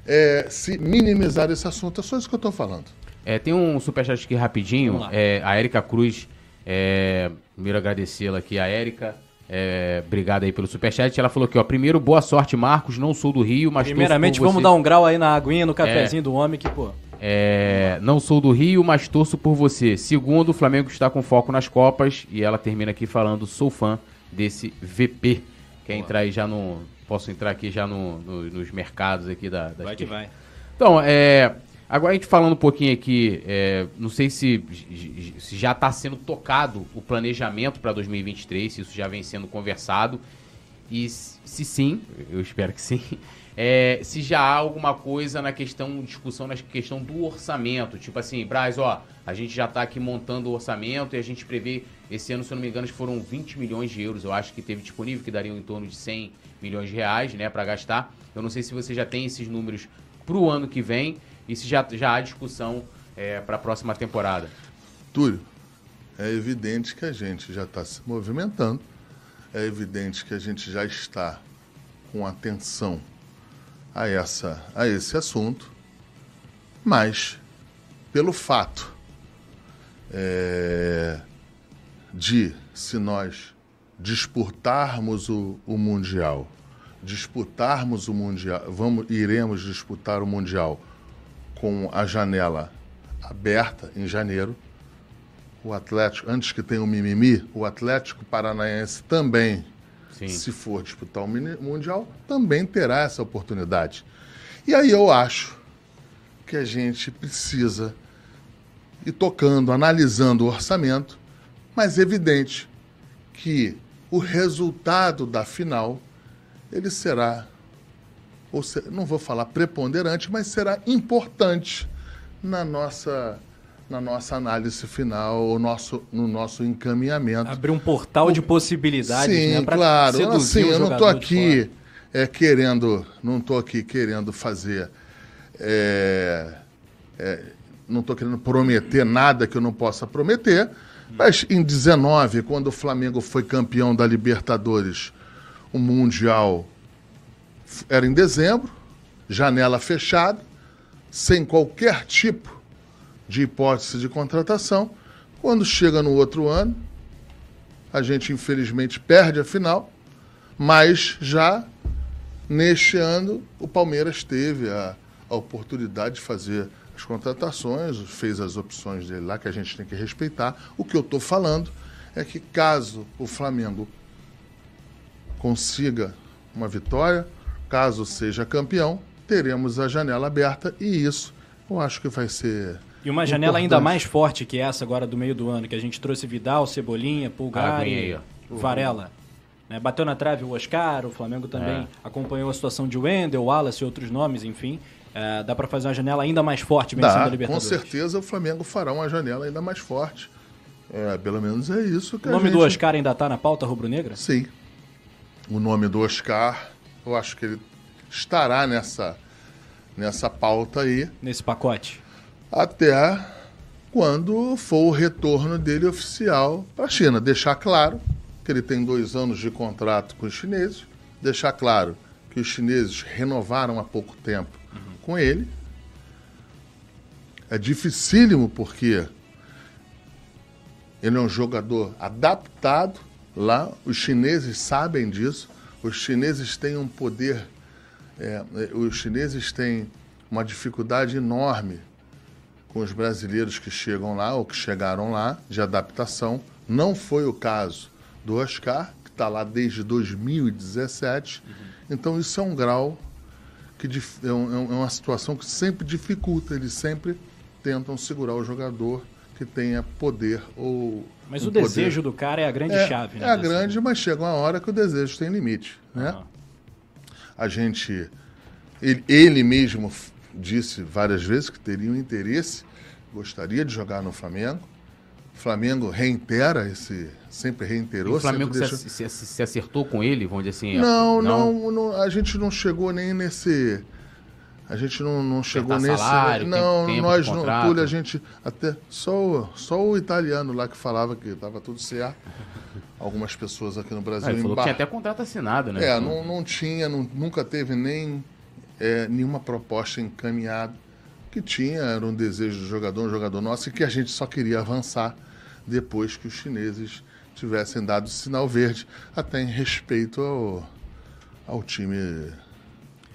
é, se minimizar esse assunto. É só isso que eu estou falando. É, tem um superchat aqui rapidinho. É, a Erika Cruz é, primeiro agradecê-la aqui, a Érica. É, obrigado aí pelo superchat. Ela falou que, ó, primeiro, boa sorte, Marcos. Não sou do Rio, mas. Primeiramente, vamos dar um grau aí na aguinha, no cafezinho é, do homem, que, pô. É, não sou do Rio, mas torço por você. Segundo, o Flamengo está com foco nas Copas e ela termina aqui falando: sou fã desse VP. Quer Boa. entrar aí já no. Posso entrar aqui já no, no, nos mercados aqui da. Vai que vai. Então, é, agora a gente falando um pouquinho aqui, é, não sei se, se já está sendo tocado o planejamento para 2023, se isso já vem sendo conversado. E se sim, eu espero que sim, [laughs] é, se já há alguma coisa na questão, discussão na questão do orçamento. Tipo assim, Braz, ó, a gente já está aqui montando o orçamento e a gente prevê, esse ano, se eu não me engano, foram 20 milhões de euros, eu acho que teve disponível, que dariam em torno de 100 milhões de reais, né, para gastar. Eu não sei se você já tem esses números para o ano que vem e se já, já há discussão é, para a próxima temporada. Túlio, é evidente que a gente já está se movimentando, é evidente que a gente já está com atenção a, essa, a esse assunto, mas pelo fato é, de, se nós disputarmos o, o Mundial, disputarmos o Mundial, vamos, iremos disputar o Mundial com a janela aberta em janeiro. O Atlético, antes que tenha o mimimi, o Atlético Paranaense também Sim. se for disputar o Mundial, também terá essa oportunidade. E aí eu acho que a gente precisa ir tocando, analisando o orçamento, mas é evidente que o resultado da final ele será, ou se, não vou falar preponderante, mas será importante na nossa na nossa análise final, nosso, no nosso encaminhamento. Abrir um portal o... de possibilidades, Sim, né? claro. Assim, eu não estou aqui é, querendo, não estou aqui querendo fazer, é, é, não estou querendo prometer nada que eu não possa prometer, mas em 19, quando o Flamengo foi campeão da Libertadores, o Mundial era em dezembro, janela fechada, sem qualquer tipo de hipótese de contratação. Quando chega no outro ano, a gente infelizmente perde a final, mas já neste ano o Palmeiras teve a, a oportunidade de fazer as contratações, fez as opções dele lá que a gente tem que respeitar. O que eu estou falando é que caso o Flamengo consiga uma vitória, caso seja campeão, teremos a janela aberta e isso eu acho que vai ser e uma janela ainda mais forte que essa agora do meio do ano, que a gente trouxe Vidal, Cebolinha, Pulgar ah, e Varela. Né? Bateu na trave o Oscar, o Flamengo também é. acompanhou a situação de Wendel, Wallace e outros nomes, enfim. É, dá para fazer uma janela ainda mais forte vencendo a Libertadores. Com certeza o Flamengo fará uma janela ainda mais forte. É, pelo menos é isso que O nome gente... do Oscar ainda está na pauta rubro-negra? Sim. O nome do Oscar, eu acho que ele estará nessa, nessa pauta aí. Nesse pacote até quando for o retorno dele oficial para a China. Deixar claro que ele tem dois anos de contrato com os chineses, deixar claro que os chineses renovaram há pouco tempo uhum. com ele. É dificílimo porque ele é um jogador adaptado lá, os chineses sabem disso, os chineses têm um poder, é, os chineses têm uma dificuldade enorme com os brasileiros que chegam lá ou que chegaram lá de adaptação. Não foi o caso do Oscar, que está lá desde 2017. Uhum. Então, isso é um grau que é, é, é uma situação que sempre dificulta. Eles sempre tentam segurar o jogador que tenha poder ou. Mas um o desejo do cara é a grande é, chave, né? É a grande, mas chega uma hora que o desejo tem limite, né? Uhum. A gente. Ele, ele mesmo disse várias vezes que teria um interesse, gostaria de jogar no Flamengo. O Flamengo reitera esse, sempre reiterou. E o Flamengo se, deixou... se, se, acertou com ele, vamos dizer assim? Não, não, não, a gente não chegou nem nesse. A gente não, não chegou nesse. Salário, não, tempo, nós não. Túlio, a gente. Até, só, só o italiano lá que falava que estava tudo certo. Algumas pessoas aqui no Brasil. Ah, ele falou que tinha até contrato assinado, né? É, não, não tinha, não, nunca teve nem é, nenhuma proposta encaminhada. O que tinha era um desejo do jogador, um jogador nosso, e que a gente só queria avançar depois que os chineses tivessem dado sinal verde, até em respeito ao, ao time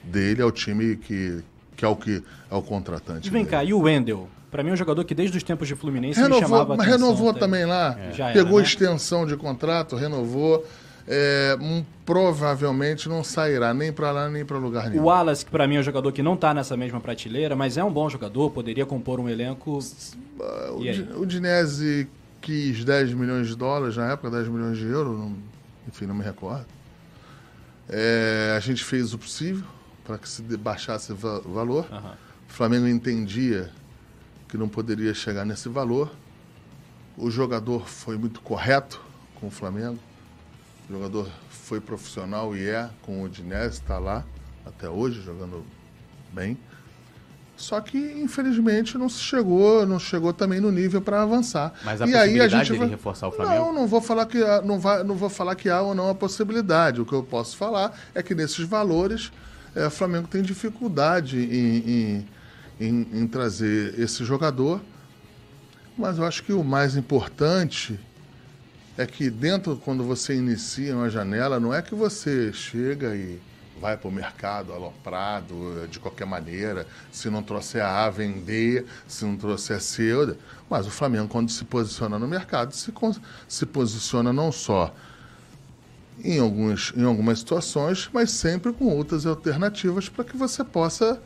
dele, ao time que, que é o que é o contratante. E vem dele. cá, e o Wendel? Pra mim é um jogador que desde os tempos de Fluminense me Renovou, chamava mas atenção renovou até. também lá. É. Pegou era, né? extensão de contrato, renovou. É, hum, provavelmente não sairá nem para lá nem para lugar nenhum. O Wallace, que pra mim é um jogador que não tá nessa mesma prateleira, mas é um bom jogador, poderia compor um elenco. Ah, O, o Dinese quis 10 milhões de dólares na época, 10 milhões de euros, não- enfim, não me recordo. É, a gente fez o possível para que se baixasse o va- o valor. Aham. O Flamengo entendia que não poderia chegar nesse valor. O jogador foi muito correto com o Flamengo. O jogador foi profissional e é com o Dinese, está lá até hoje jogando bem. Só que infelizmente não se chegou, não chegou também no nível para avançar. Mas a e aí a possibilidade gente vai... reforçar o Flamengo? Não, não vou falar que há, não vai, não vou falar que há ou não a possibilidade. O que eu posso falar é que nesses valores eh, o Flamengo tem dificuldade em, em, em- em trazer esse jogador. Mas eu acho que o mais importante é que dentro, quando você inicia uma janela, não é que você chega e vai para o mercado aloprado eh, de qualquer maneira, se não trouxer A, vender, se não trouxer C, eu- mas o Flamengo, quando se posiciona no mercado, se, se posiciona não só em, alguns, em algumas situações, mas sempre com outras alternativas para que você possa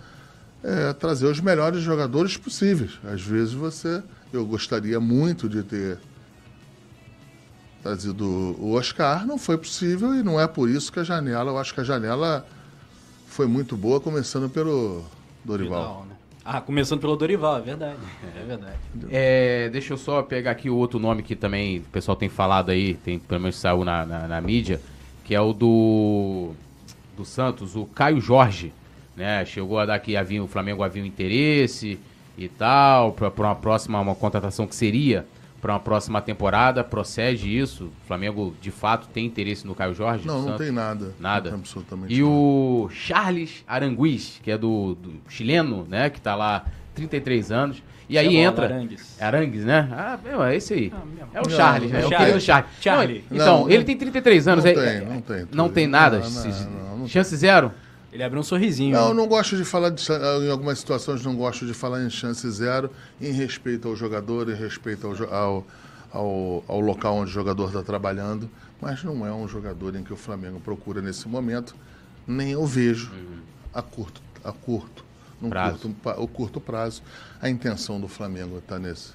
eh, trazer os melhores jogadores possíveis. Às vezes você, eu gostaria muito de ter trazido o Oscar, não foi possível e não é por isso que a janela, eu acho que a janela foi muito boa, começando pelo Dorival. Vidal, né? Ah, começando pelo Dorival, é verdade. É verdade. É, deixa eu só pegar aqui o outro nome que também o pessoal tem falado aí, tem, pelo menos saiu na, na, na mídia, que é o do, do Santos, o Caio Jorge. Né? Chegou a dar que havia, o Flamengo havia um interesse e tal, para uma próxima uma contratação que seria para uma próxima temporada. Procede isso? O Flamengo de fato tem interesse no Caio Jorge? Não, não tem nada. Nada. Não tem absolutamente E nada. o Charles Aranguiz, que é do, do chileno, né? Que tá lá 33 anos. E aí entra. Arangues. Arangues, né? Ah, meu, é esse aí. Ah. É o Não, Charles, né? É o querido Charles. Charlie. Não, então, Não, ele não- tem 33 anos. não é- tem, é- não tem, Não tem nada? Não, não, não, não chance zero? Ele abriu um sorrisinho. Não, né? eu não gosto de falar de, em algumas situações não gosto de falar em chance zero, em respeito ao jogador, em respeito ao, ao, ao, ao local onde o jogador está trabalhando, mas não é um jogador em que o Flamengo procura nesse momento, nem eu vejo a curto, a curto, num Prazo. curto, o curto prazo, a intenção do Flamengo está nesse,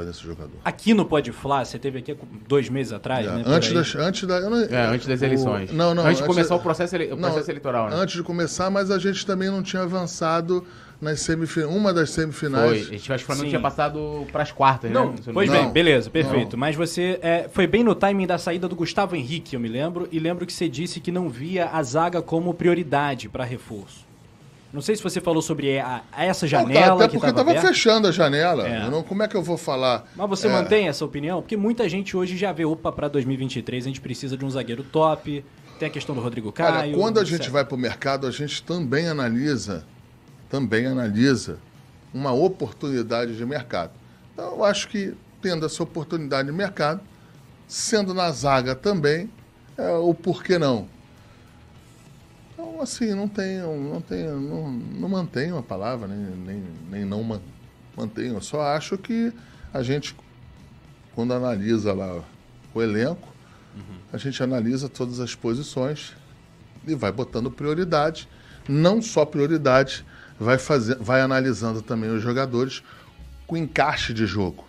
tá nesse jogador. Aqui no Pode Flá, você teve aqui dois meses atrás, É, né? antes, das, antes da. não- É, antes das o- eleições. Não, não. Antes de começar da- o processo, ele- o Não, processo eleitoral, né? Antes de começar, mas a gente também não tinha avançado nas semifinais. Uma das Foi. semifinais. A gente acha que o Flamengo Sim. tinha passado pras quartas, Não, né? Eu pois bem, beleza, perfeito. Mas você é, foi bem no timing da saída do Gustavo Henrique, eu me lembro, e lembro que você disse que não via a zaga como prioridade para reforço. Não sei se você falou sobre a, a essa Não, tá, janela até que porque estava fechando a janela. É. Não, como é que eu vou falar? Mas você É, mantém essa opinião? Porque muita gente hoje já vê, opa, para 2023 a gente precisa de um zagueiro top, tem a questão do Rodrigo Caio. Olha, quando a gente vai para o mercado, a gente também analisa, também analisa uma oportunidade de mercado. Então, eu acho que tendo essa oportunidade de mercado, sendo na zaga também, é, o porquê não. Então, assim, não tenho, não tenho, não, não mantenho a palavra, nem, nem, nem não man- mantenho. Eu só acho que a gente, quando analisa lá o elenco, a gente analisa todas as posições e vai botando prioridade. Não só prioridade, vai, fazer, vai analisando também os jogadores com encaixe de jogo.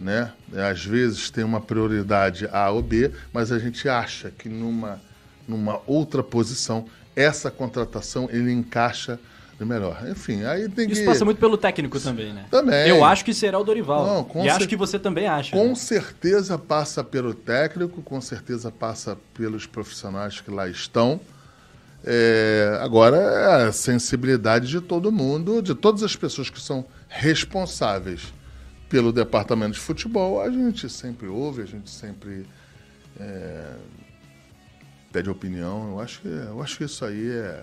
Né? Às vezes tem uma prioridade A ou B, mas a gente acha que numa, numa outra posição, essa contratação ele encaixa melhor. Enfim, aí tem Isso que. passa muito pelo técnico também, né? Também. Eu acho que será o Dorival. Não, e acho cer- que você também acha. Com né? certeza passa pelo técnico, com certeza passa pelos profissionais que lá estão. É, agora, é a sensibilidade de todo mundo, de todas as pessoas que são responsáveis pelo departamento de futebol, a gente sempre ouve, a gente sempre é, pede opinião. Eu acho, que, eu acho que isso aí é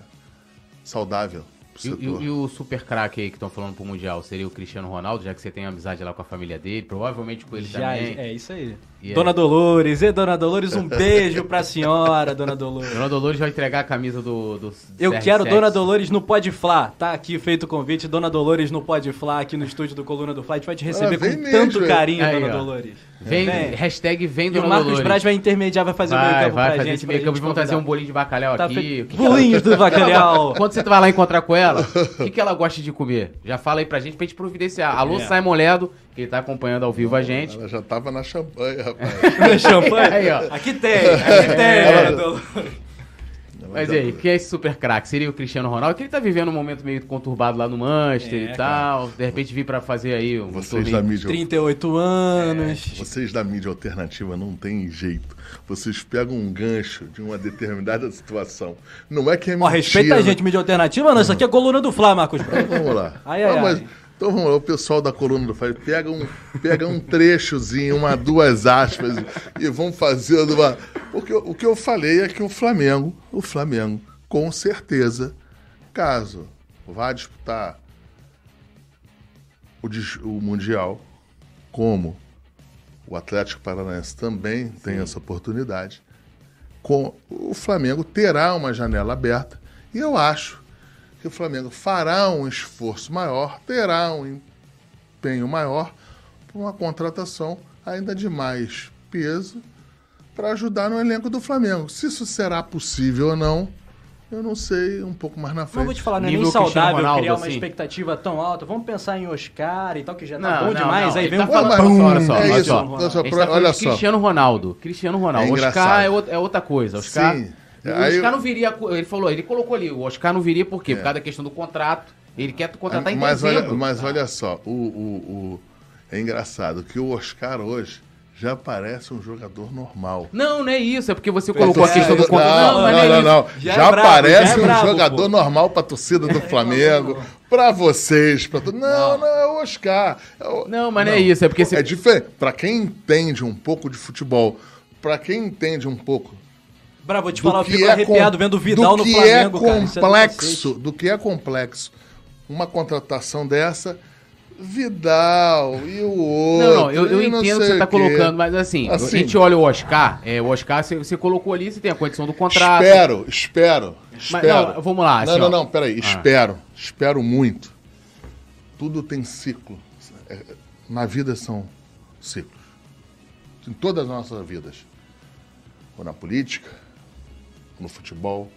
saudável. E, e- e o super craque aí que estão falando pro Mundial seria o Cristiano Ronaldo, já que você tem amizade lá com a família dele, provavelmente com ele Já, também. é isso aí. Yeah. Dona Dolores, e Dona Dolores, um [laughs] beijo pra senhora, Dona Dolores. Dona Dolores vai entregar a camisa do. do Eu CR7. quero Dona Dolores no Pode Flá. Tá aqui feito o convite, Dona Dolores no Pode Flá, aqui no estúdio do Coluna do Flá. A gente vai te receber com mesmo, tanto carinho, aí, Dona ó. Dolores. Vem, vem, hashtag vem Dona Dolores. E o Marcos Dolores. Braz vai intermediar, vai fazer vai, o meio campo vai pra fazer gente. Meio campo, vamos trazer um bolinho de bacalhau tá aqui. Bolinhos do [laughs] bacalhau. Quando você vai lá encontrar com ela, o que, [laughs] que ela gosta de comer? Já fala aí pra gente, pra gente providenciar. Alô, é. Simon Ledo, que tá acompanhando ao vivo a gente. Ela já tava na champanhe, rapaz. [laughs] na champanhe? Aí, ó. Aqui tem, aqui [laughs] tem. Ela... Mas e aí, quem é esse super craque? Seria o Cristiano Ronaldo? Que ele tá vivendo um momento meio conturbado lá no Manchester é, e tal. Cara. De repente vir para fazer aí um Vocês da mídia... 38 anos. É, vocês da mídia alternativa não tem jeito. Vocês pegam um gancho de uma determinada situação. Não é que é mentira. Ó, respeita a gente, mídia alternativa, não. Isso aqui é coluna do Flá, Marcos. Então, vamos lá. Ai, ai, não, mas... ai. Então vamos lá, o pessoal da coluna do Fábio pega um, pega um trechozinho, uma, duas aspas, e vão fazendo uma. Porque o que eu falei é que o Flamengo, o Flamengo, com certeza, caso vá disputar o, o Mundial, como o Atlético Paranaense também tem essa oportunidade, com, o Flamengo terá uma janela aberta. E eu acho que o Flamengo fará um esforço maior, terá um empenho maior para uma contratação ainda de mais peso para ajudar no elenco do Flamengo. Se isso será possível ou não, eu não sei, um pouco mais na frente. Não vou te falar, não é nem saudável Ronaldo, criar uma assim. expectativa tão alta. Vamos pensar em Oscar e tal, que já tá não, bom não, demais. Não. Aí vem tá um falando, olha só, é olha só. Olha só, tá olha só. Cristiano Ronaldo. Cristiano Ronaldo. É Oscar é, outra coisa. Oscar. Sim. O Aí Oscar eu... não viria, ele falou, ele colocou ali, o Oscar não viria por quê? É. Por causa da questão do contrato. Ele quer contratar em mas dezembro. Olha, mas olha só, o, o, o, é engraçado que o Oscar hoje já parece um jogador normal. Não, não é isso, é porque você colocou é, a questão do contrato. Não, não, não, não, não. Já, já é bravo, parece já é bravo, um jogador pô. normal para a torcida do [laughs] Flamengo, para vocês, para Não, não, não, é o Oscar. É o... Não, mas não é isso, é porque... É diferente. Para quem entende um pouco de futebol, para quem entende um pouco Bravo, vou te falar, eu fico é arrepiado com, vendo o Vidal no Flamengo, é complexo, cara, Do que é complexo. Uma contratação dessa, Vidal e o outro. Não, não, eu, eu entendo o que você está colocando, mas assim, assim, a gente olha o Oscar, é, o Oscar você, você, colocou ali, você tem a condição do contrato. Espero, espero, espero. Mas, não, vamos lá. Assim, não, não, ó. não, peraí, ah. espero, espero muito. Tudo tem ciclo. É, na vida são ciclos. Em todas as nossas vidas. Ou na política, no futebol.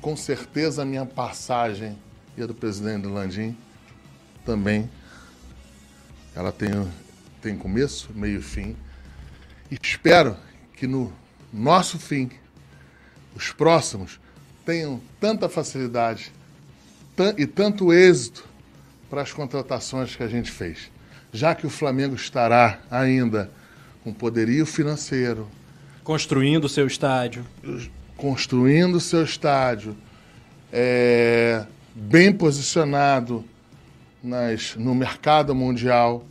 Com certeza a minha passagem e a do presidente Landim também. Ela tem, tem começo, meio e fim. E espero que no nosso fim, os próximos tenham tanta facilidade e tanto êxito para as contratações que a gente fez. Já que o Flamengo estará ainda com poderio financeiro. Construindo o seu estádio construindo seu estádio, é, bem posicionado nas, no mercado mundial.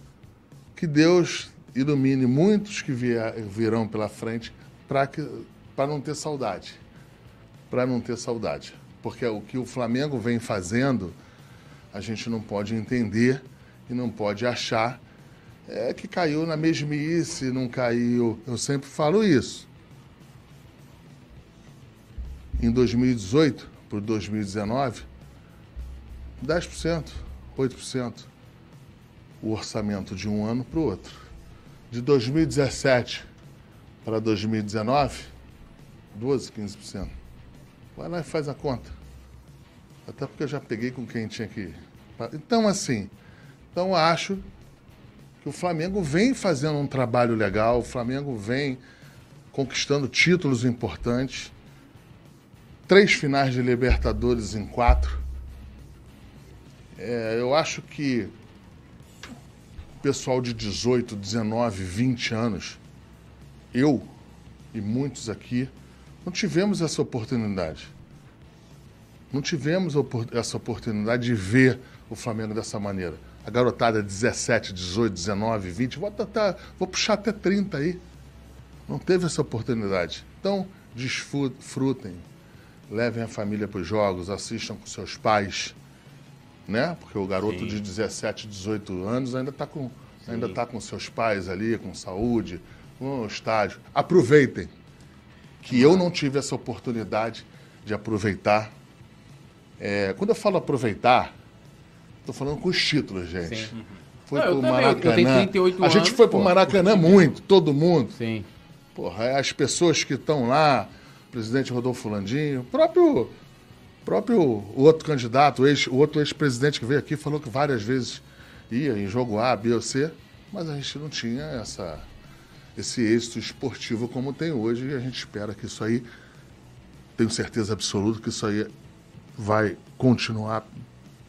Que Deus ilumine muitos que vier, virão pela frente para não ter saudade. Para não ter saudade. Porque o que o Flamengo vem fazendo, a gente não pode entender e não pode achar é que caiu na mesmice, não caiu. Eu sempre falo isso em 2018 para 2019, 10%, 8% o orçamento de um ano para o outro. De 2017 para 2019, 12, 15%. Vai lá e faz a conta. Até porque eu já peguei com quem tinha que. Então, assim, então acho que o Flamengo vem fazendo um trabalho legal, o Flamengo vem conquistando títulos importantes três finais de Libertadores em quatro. É, eu acho que o pessoal de 18, 19, 20 anos, eu e muitos aqui, não tivemos essa oportunidade. Não tivemos essa oportunidade de ver o Flamengo dessa maneira. A garotada 17, 18, 19, 20, vou, até, vou puxar até 30 aí. Não teve essa oportunidade. Então, desfrutem, levem a família para os jogos, assistam com seus pais, né? Porque o garoto Sim. de 17, 18 anos ainda está com, ainda tá com seus pais ali, com saúde, no estádio. Aproveitem. Que eu não tive essa oportunidade de aproveitar. É, quando eu falo aproveitar, estou falando com os títulos, gente. Sim. Foi não, pro Maracanã. a gente foi para o Maracanã muito, todo mundo. Sim. Porra, as pessoas que estão lá, presidente Rodolfo Landinho, o próprio, próprio outro candidato, o, ex, o outro ex-presidente que veio aqui, falou que várias vezes ia em jogo A, B ou C, mas a gente não tinha essa, esse êxito esportivo como tem hoje e a gente espera que isso aí, tenho certeza absoluta que isso aí vai continuar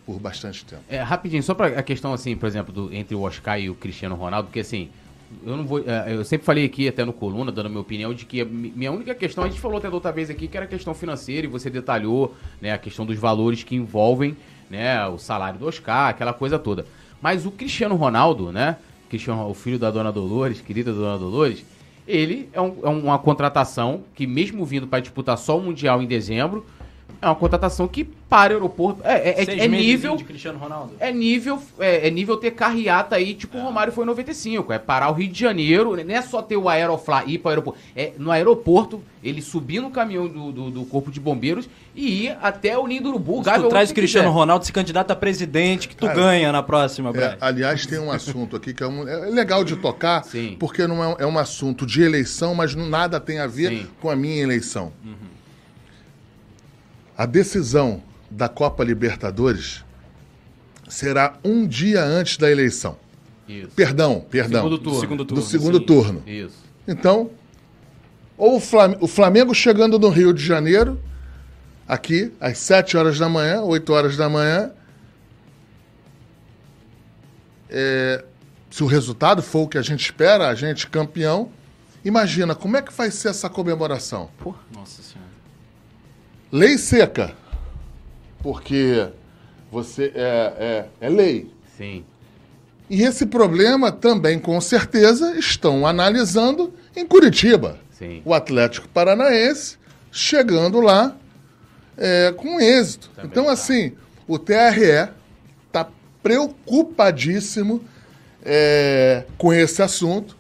por bastante tempo. É, rapidinho, só para a questão assim, por exemplo, do, entre o Oscar e o Cristiano Ronaldo, porque assim, eu não vou. É, eu sempre falei aqui, até no coluna, dando minha opinião, de que minha única questão, a gente falou até da outra vez aqui, que era a questão financeira, e você detalhou né, a questão dos valores que envolvem né, o salário do Oscar, aquela coisa toda. Mas o Cristiano Ronaldo, né? Cristiano, o filho da dona Dolores, querida dona Dolores, ele é, um, é uma contratação que, mesmo vindo para disputar só o Mundial em dezembro, é uma contratação que para o aeroporto. É, é, é, é nível. De Cristiano Ronaldo. É nível, é, é, nível ter carreata aí, tipo o é. Romário foi em 95. É parar o Rio de Janeiro. Não é só ter o Aeroflá ir para o aeroporto. É no aeroporto, ele subir no caminhão do, do, do Corpo de Bombeiros e ir até o Ninho do Urubu. Se tu traz o Cristiano quiser. Ronaldo, se candidata a presidente, que tu Cara, ganha na próxima, é, Aliás, tem um assunto aqui que é, um, é legal de tocar, Sim. porque não é, é um assunto de eleição, mas nada tem a ver Sim. com a minha eleição. Uhum. A decisão da Copa Libertadores será um dia antes da eleição. Isso. Perdão, perdão. Segundo turno. Do segundo turno. Do segundo turno. Isso. Então, ou o Flamengo chegando no Rio de Janeiro, aqui, às 7 horas da manhã, 8 horas da manhã, é, se o resultado for o que a gente espera, a gente campeão, imagina como é que vai ser essa comemoração. Porra, nossa senhora. Lei seca. Porque você é, é, é lei. Sim. E esse problema também, com certeza, estão analisando em Curitiba. Sim. O Atlético Paranaense chegando lá é, com êxito. Também então, tá. assim, o TRE está preocupadíssimo é, com esse assunto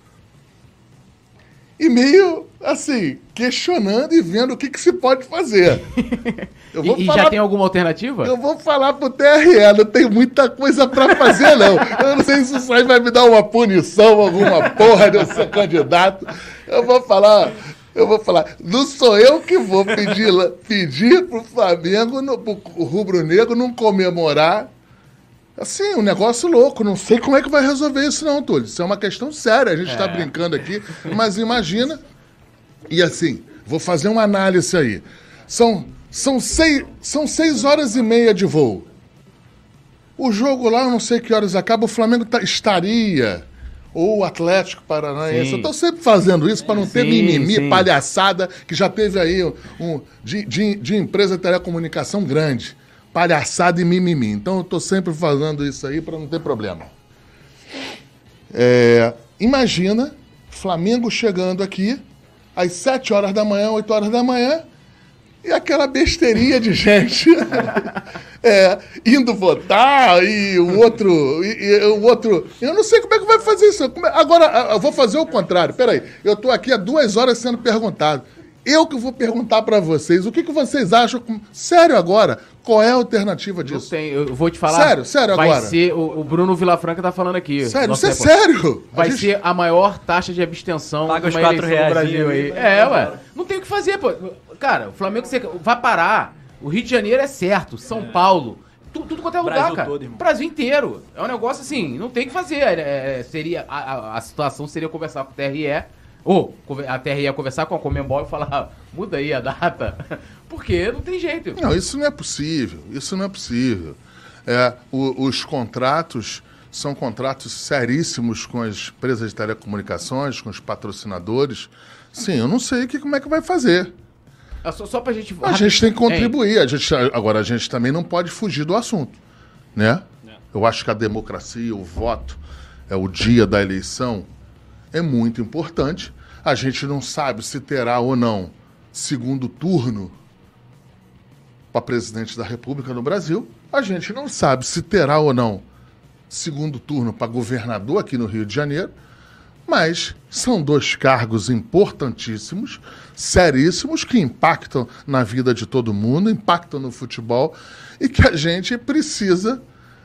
e meio assim, questionando e vendo o que, que se pode fazer. [laughs] Eu vou e, falar, já tem alguma alternativa? Eu vou falar pro TRE, não tem muita coisa para fazer, não. Eu não sei se isso aí vai me dar uma punição, alguma porra de eu ser candidato. Eu vou falar. Eu vou falar, não sou eu que vou pedir, pedir pro Flamengo, no, pro Rubro Negro, não comemorar Assim, um negócio louco. Não sei como é que vai resolver isso, não, Túlio. Isso é uma questão séria. A gente está é. brincando aqui, mas imagina. E assim, vou fazer uma análise aí. São, são, seis, são seis horas e meia de voo. O jogo lá, eu não sei que horas acaba, o Flamengo tá, estaria. Ou o Atlético Paranaense. Sim. Eu estou sempre fazendo isso para não ter sim, mimimi, sim. palhaçada, que já teve aí um, um de, de, de empresa de telecomunicação grande palhaçada e mimimi. Então eu estou sempre fazendo isso aí para não ter problema. É, imagina Flamengo chegando aqui às 7 horas da manhã, 8 horas da manhã, e aquela besteirinha de [laughs] gente é, indo votar e o outro. E, e, o outro. Eu não sei como é que vai fazer isso. Agora, eu vou fazer o contrário. Peraí, eu estou aqui há duas horas sendo perguntado. Eu que vou perguntar para vocês, o que, que vocês acham? Sério agora, qual é a alternativa disso? Não tem, eu vou te falar. Sério, sério vai agora. Vai ser, o, o, Bruno Vilafranca tá falando aqui. Sério, isso é sério? Vai a gente... ser a maior taxa de abstenção Paga os quatro reais no Brasil aí. É, ué. Não tem o que fazer, pô. Cara, o Flamengo você vai parar. O Rio de Janeiro é certo, São é. Paulo. Tudo, tudo quanto é lugar, Brasil cara. Todo, Brasil inteiro. É um negócio assim, não tem o que fazer. É, é, seria, a, a, a situação seria conversar com o TRE ou a TRE ia conversar com a Comembol e falar, [laughs] muda aí a data. [laughs] Porque não tem jeito. Não, isso não é possível. Isso não é possível. É, o, os contratos são contratos seríssimos com as empresas de telecomunicações, com os patrocinadores. Sim, eu não sei que, como é que vai fazer. É só, só pra gente... A gente tem que contribuir. A gente, agora, a gente também não pode fugir do assunto. Né? É. Eu acho que a democracia, o voto, é o dia da eleição, é muito importante. A gente não sabe se terá ou não segundo turno para presidente da República no Brasil. A gente não sabe se terá ou não segundo turno para governador aqui no Rio de Janeiro. Mas são dois cargos importantíssimos, seríssimos, que impactam na vida de todo mundo, impactam no futebol e que a gente precisa,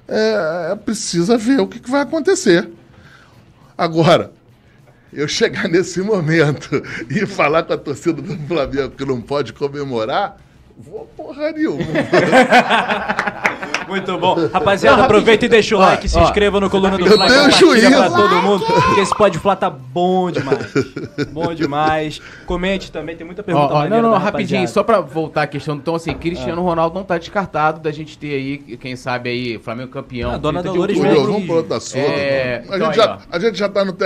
é, precisa ver o que, que vai acontecer. Agora, eu chegar nesse momento e falar com a torcida do Flamengo que não pode comemorar, vou porra nenhuma. [laughs] Muito bom. Rapaziada, aproveita e deixa o like, se inscreva no Coluna do Eu Fla, tenho compartilha juízo. pra todo mundo, porque esse Pode Flá tá bom demais. Bom demais. Comente também, tem muita pergunta Ó, ó, não, não, rapidinho, rapaziada. só pra voltar à questão. Então, assim, Cristiano Ronaldo não tá descartado da gente ter aí, quem sabe aí, Flamengo campeão. Ah, dona 30 de Dolores veio vamos para outro assunto. É, a, então gente já, a gente já tá no TRE,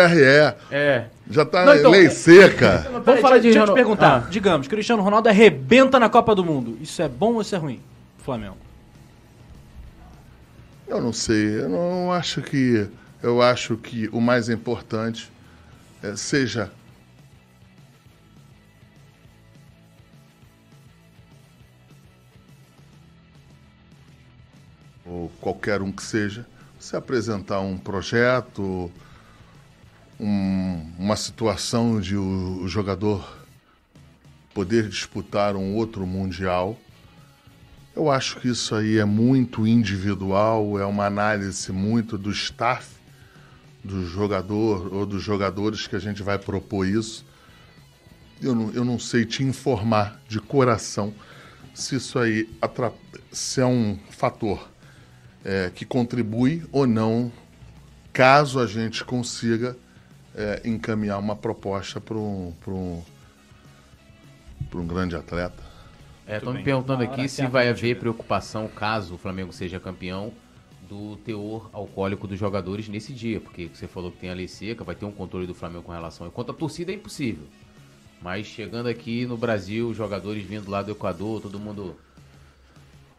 É. já tá Não, então, lei é- seca. Vamos Peraí, falar de deixa eu te perguntar. Ah. Digamos, Cristiano Ronaldo arrebenta na Copa do Mundo. Isso é bom ou isso é ruim? Flamengo. Eu não sei, eu não acho que. Eu acho que o mais importante é, seja. Ou qualquer um que seja, se apresentar um projeto, um- uma situação de o, o jogador poder disputar um outro mundial. Eu acho que isso aí é muito individual, é uma análise muito do staff do jogador ou dos jogadores que a gente vai propor isso. Eu não, eu não sei te informar de coração se isso aí se é um fator é, que contribui ou não, caso a gente consiga é, encaminhar uma proposta para um, pra um, pra um grande atleta. É, estão me bem. perguntando aqui se vai haver preocupação, caso o Flamengo seja campeão, do teor alcoólico dos jogadores nesse dia. Porque você falou que tem a lei seca, vai ter um controle do Flamengo com relação. Enquanto a torcida é impossível. Mas chegando aqui no Brasil, os jogadores vindo lá do Equador, todo mundo.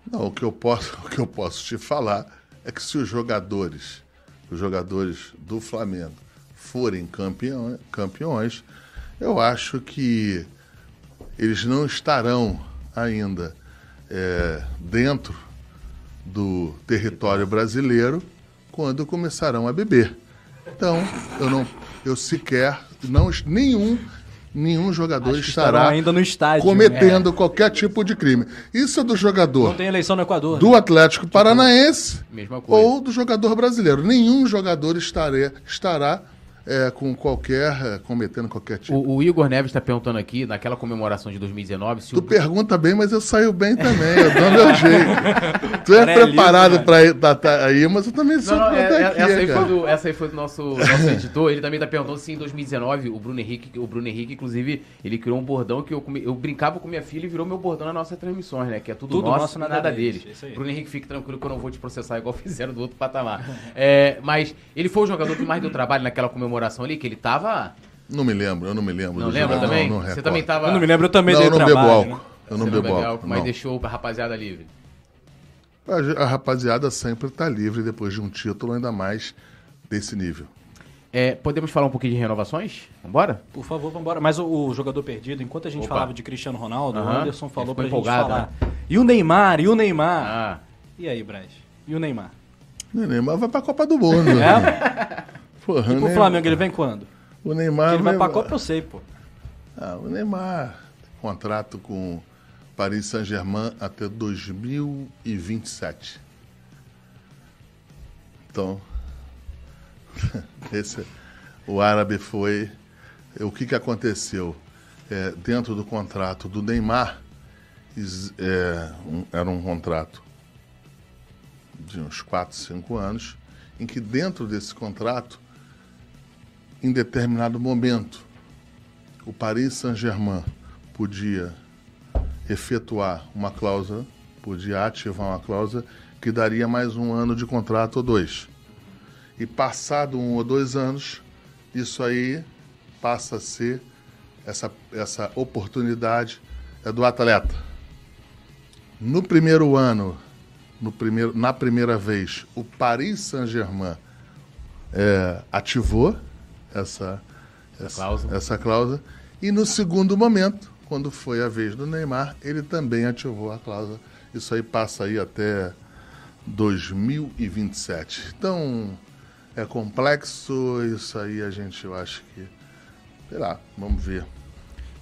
Não, o que eu posso, [laughs] o que eu posso te falar é que se os jogadores, os jogadores do Flamengo forem campeão, campeões, eu acho que eles não estarão ainda é, dentro do território brasileiro quando começarão a beber. Então, eu não, eu sequer, não, nenhum, nenhum jogador estará ainda no estádio. cometendo qualquer tipo de crime. Isso é do jogador Não tem eleição no Equador. do né? Atlético Paranaense Mesma coisa. ou do jogador brasileiro. Nenhum jogador estará, estará é, com qualquer cometendo qualquer tipo. O, o Igor Neves está perguntando aqui, naquela comemoração de 2019, se Tu o. pergunta bem, mas eu saio bem também. Eu dou meu jeito. [laughs] Tu é Cara, é preparado lindo, para ir tá, tá aí, mas eu também sou Não, não, é- pra é- daqui, essa, aí cara. foi do, essa aí foi do nosso, nosso editor. Ele também tá perguntando se em 2019 o Bruno Henrique, o Bruno Henrique, inclusive, ele criou um bordão que eu, come- eu brincava com minha filha e virou meu bordão nas nossas transmissões, né? Que é tudo, Tudo nosso, nosso, nada, nada deles. deles. Isso aí. Bruno Henrique, fique tranquilo que eu não vou te processar igual [laughs] fizeram do outro patamar. É, mas ele foi o jogador que mais deu trabalho naquela comemoração ali, que ele tava. Não me lembro, eu não me lembro. Não lembra jogador, também? Não, não Você recordo. também tava. Eu não me lembro, eu também Não, dei eu não trabalho. bebo álcool. né? Eu não Você bebo bebe álcool. mas não. deixou a rapaziada livre. A, a rapaziada sempre está livre depois de um título, ainda mais desse nível. É, podemos falar um pouquinho de renovações? Vambora? Por favor, vambora. Mas o, o jogador perdido, enquanto a gente Opa. falava de Cristiano Ronaldo, o. Anderson falou pra gente falar. E o Neymar, e o Neymar. Ah. E aí, Braz? E o Neymar? O Neymar vai para a Copa do Mundo. É? [laughs] Porra, E pro Flamengo, ele vem quando? O Neymar Porque ele vai vai- pra Copa, eu sei, pô. Ah, o Neymar tem contrato com Paris Saint-Germain até 2027. Então, [laughs] esse, o árabe foi. O que, que aconteceu? É, dentro do contrato do Neymar, é, um- era um contrato de uns 4, 5 anos, em que dentro desse contrato, em determinado momento, o Paris Saint-Germain podia efetuar uma cláusula, podia ativar uma cláusula que daria mais um ano de contrato ou dois. E passado um ou dois anos, isso aí passa a ser essa, essa oportunidade é do atleta. No primeiro ano, no primeiro, na primeira vez, o Paris Saint-Germain é, ativou essa, essa, cláusula. essa cláusula. E no segundo momento, quando foi a vez do Neymar, ele também ativou a cláusula. Isso aí passa aí até 2027. Então, é complexo, isso aí a gente, eu acho que, sei lá, vamos ver.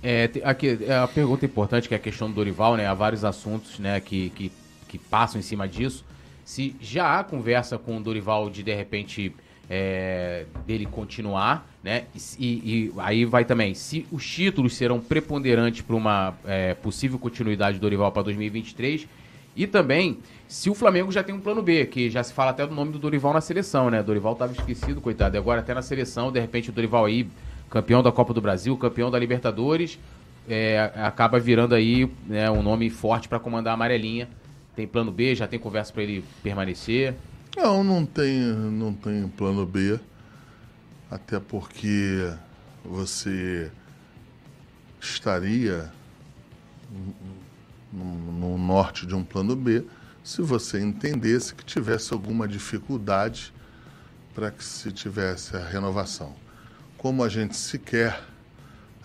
É, aqui, é a pergunta importante, que é a questão do Dorival, né? Há vários assuntos né, que, que, que passam em cima disso. Se já há conversa com o Dorival de, de repente, é, dele continuar, né? E, e, aí vai também, se os títulos serão preponderantes para uma é, possível continuidade do Dorival para 2023 e também se o Flamengo já tem um plano B, que já se fala até do nome do Dorival na seleção, né? Dorival estava esquecido, coitado, e agora até na seleção, de repente o Dorival aí campeão da Copa do Brasil, campeão da Libertadores, é, acaba virando aí né, um nome forte para comandar a amarelinha. Tem plano B, já tem conversa para ele permanecer? Não, não tem, não tem plano B, até porque você estaria no, no norte de um plano B se você entendesse que tivesse alguma dificuldade para que se tivesse a renovação. Como a gente sequer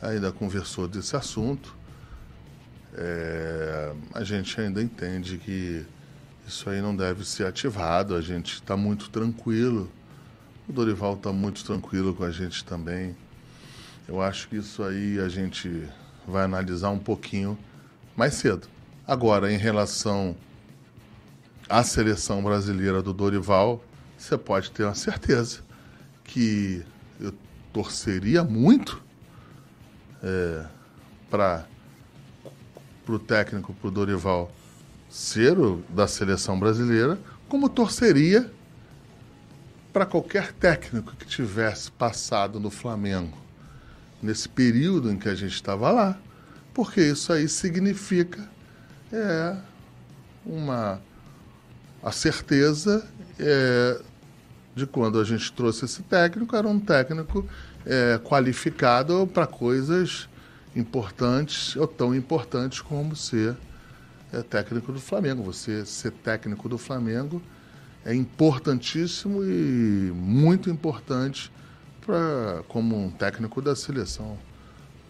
ainda conversou desse assunto, é, a gente ainda entende que isso aí não deve ser ativado. A gente está muito tranquilo. O Dorival está muito tranquilo com a gente também. Eu acho que isso aí a gente vai analisar um pouquinho mais cedo. Agora, em relação à seleção brasileira do Dorival, você pode ter uma certeza que eu torceria muito é, para o técnico, para o Dorival, ser o da seleção brasileira, como torceria para qualquer técnico que tivesse passado no Flamengo nesse período em que a gente estava lá, porque isso aí significa é, uma a certeza é, de quando a gente trouxe esse técnico, era um técnico é, qualificado para coisas importantes ou tão importantes como ser é, técnico do Flamengo. Você ser técnico do Flamengo é importantíssimo e muito importante pra, como um técnico da seleção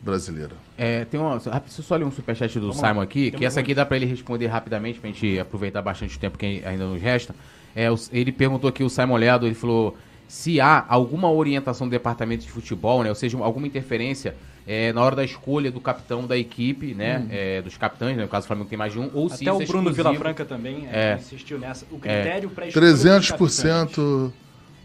brasileira. É, tem uma. Só ler um superchat do Vamos Simon aqui, que essa aqui dá para ele responder rapidamente, para a gente aproveitar bastante o tempo que ainda nos resta. É, ele perguntou aqui, o Simon Leado, ele falou se há alguma orientação do departamento de futebol, né, ou seja, alguma interferência é, na hora da escolha do capitão da equipe, né, hum. é, dos capitães, né, no caso o Flamengo tem mais de um, ou Até se o é Bruno Vilafranca também é, é, insistiu nessa. O critério para escolha 300%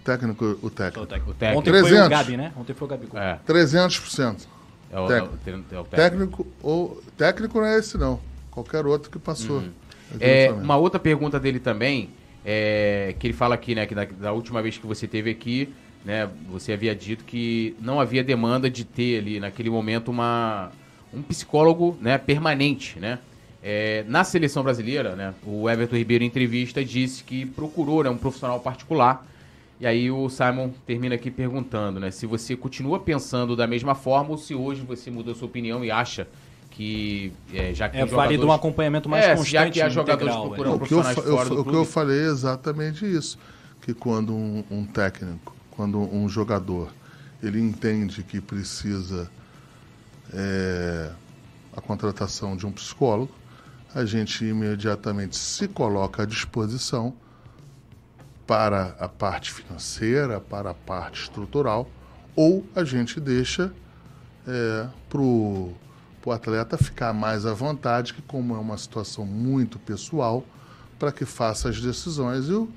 técnico, o técnico. O técnico. Ontem 300. foi o Gabi, né? Ontem foi o Gabi. É. 300%. É o, técnico. É o, é o técnico. técnico. ou técnico não é esse não, qualquer outro que passou. Uhum. É, uma outra pergunta dele também é, que ele fala aqui, né, que da, da, última vez que você teve aqui, né, você havia dito que não havia demanda de ter ali naquele momento uma, um psicólogo, né, permanente, né? É, na seleção brasileira, né, o Everton Ribeiro em entrevista disse que procurou né, um profissional particular. E aí o Simon termina aqui perguntando, né, se você continua pensando da mesma forma ou se hoje você mudou sua opinião e acha que é, já que é válido um acompanhamento mais é, constante. Já que há jogadores integral, procurando é. profissionais o que eu, fora eu, O que eu falei é exatamente isso, que quando um, um, técnico, quando um jogador, ele entende que precisa é, a contratação de um psicólogo, a gente imediatamente se coloca à disposição para a parte financeira, para a parte estrutural, ou a gente deixa é, para o atleta ficar mais à vontade, que como é uma situação muito pessoal, para que faça as decisões. E o,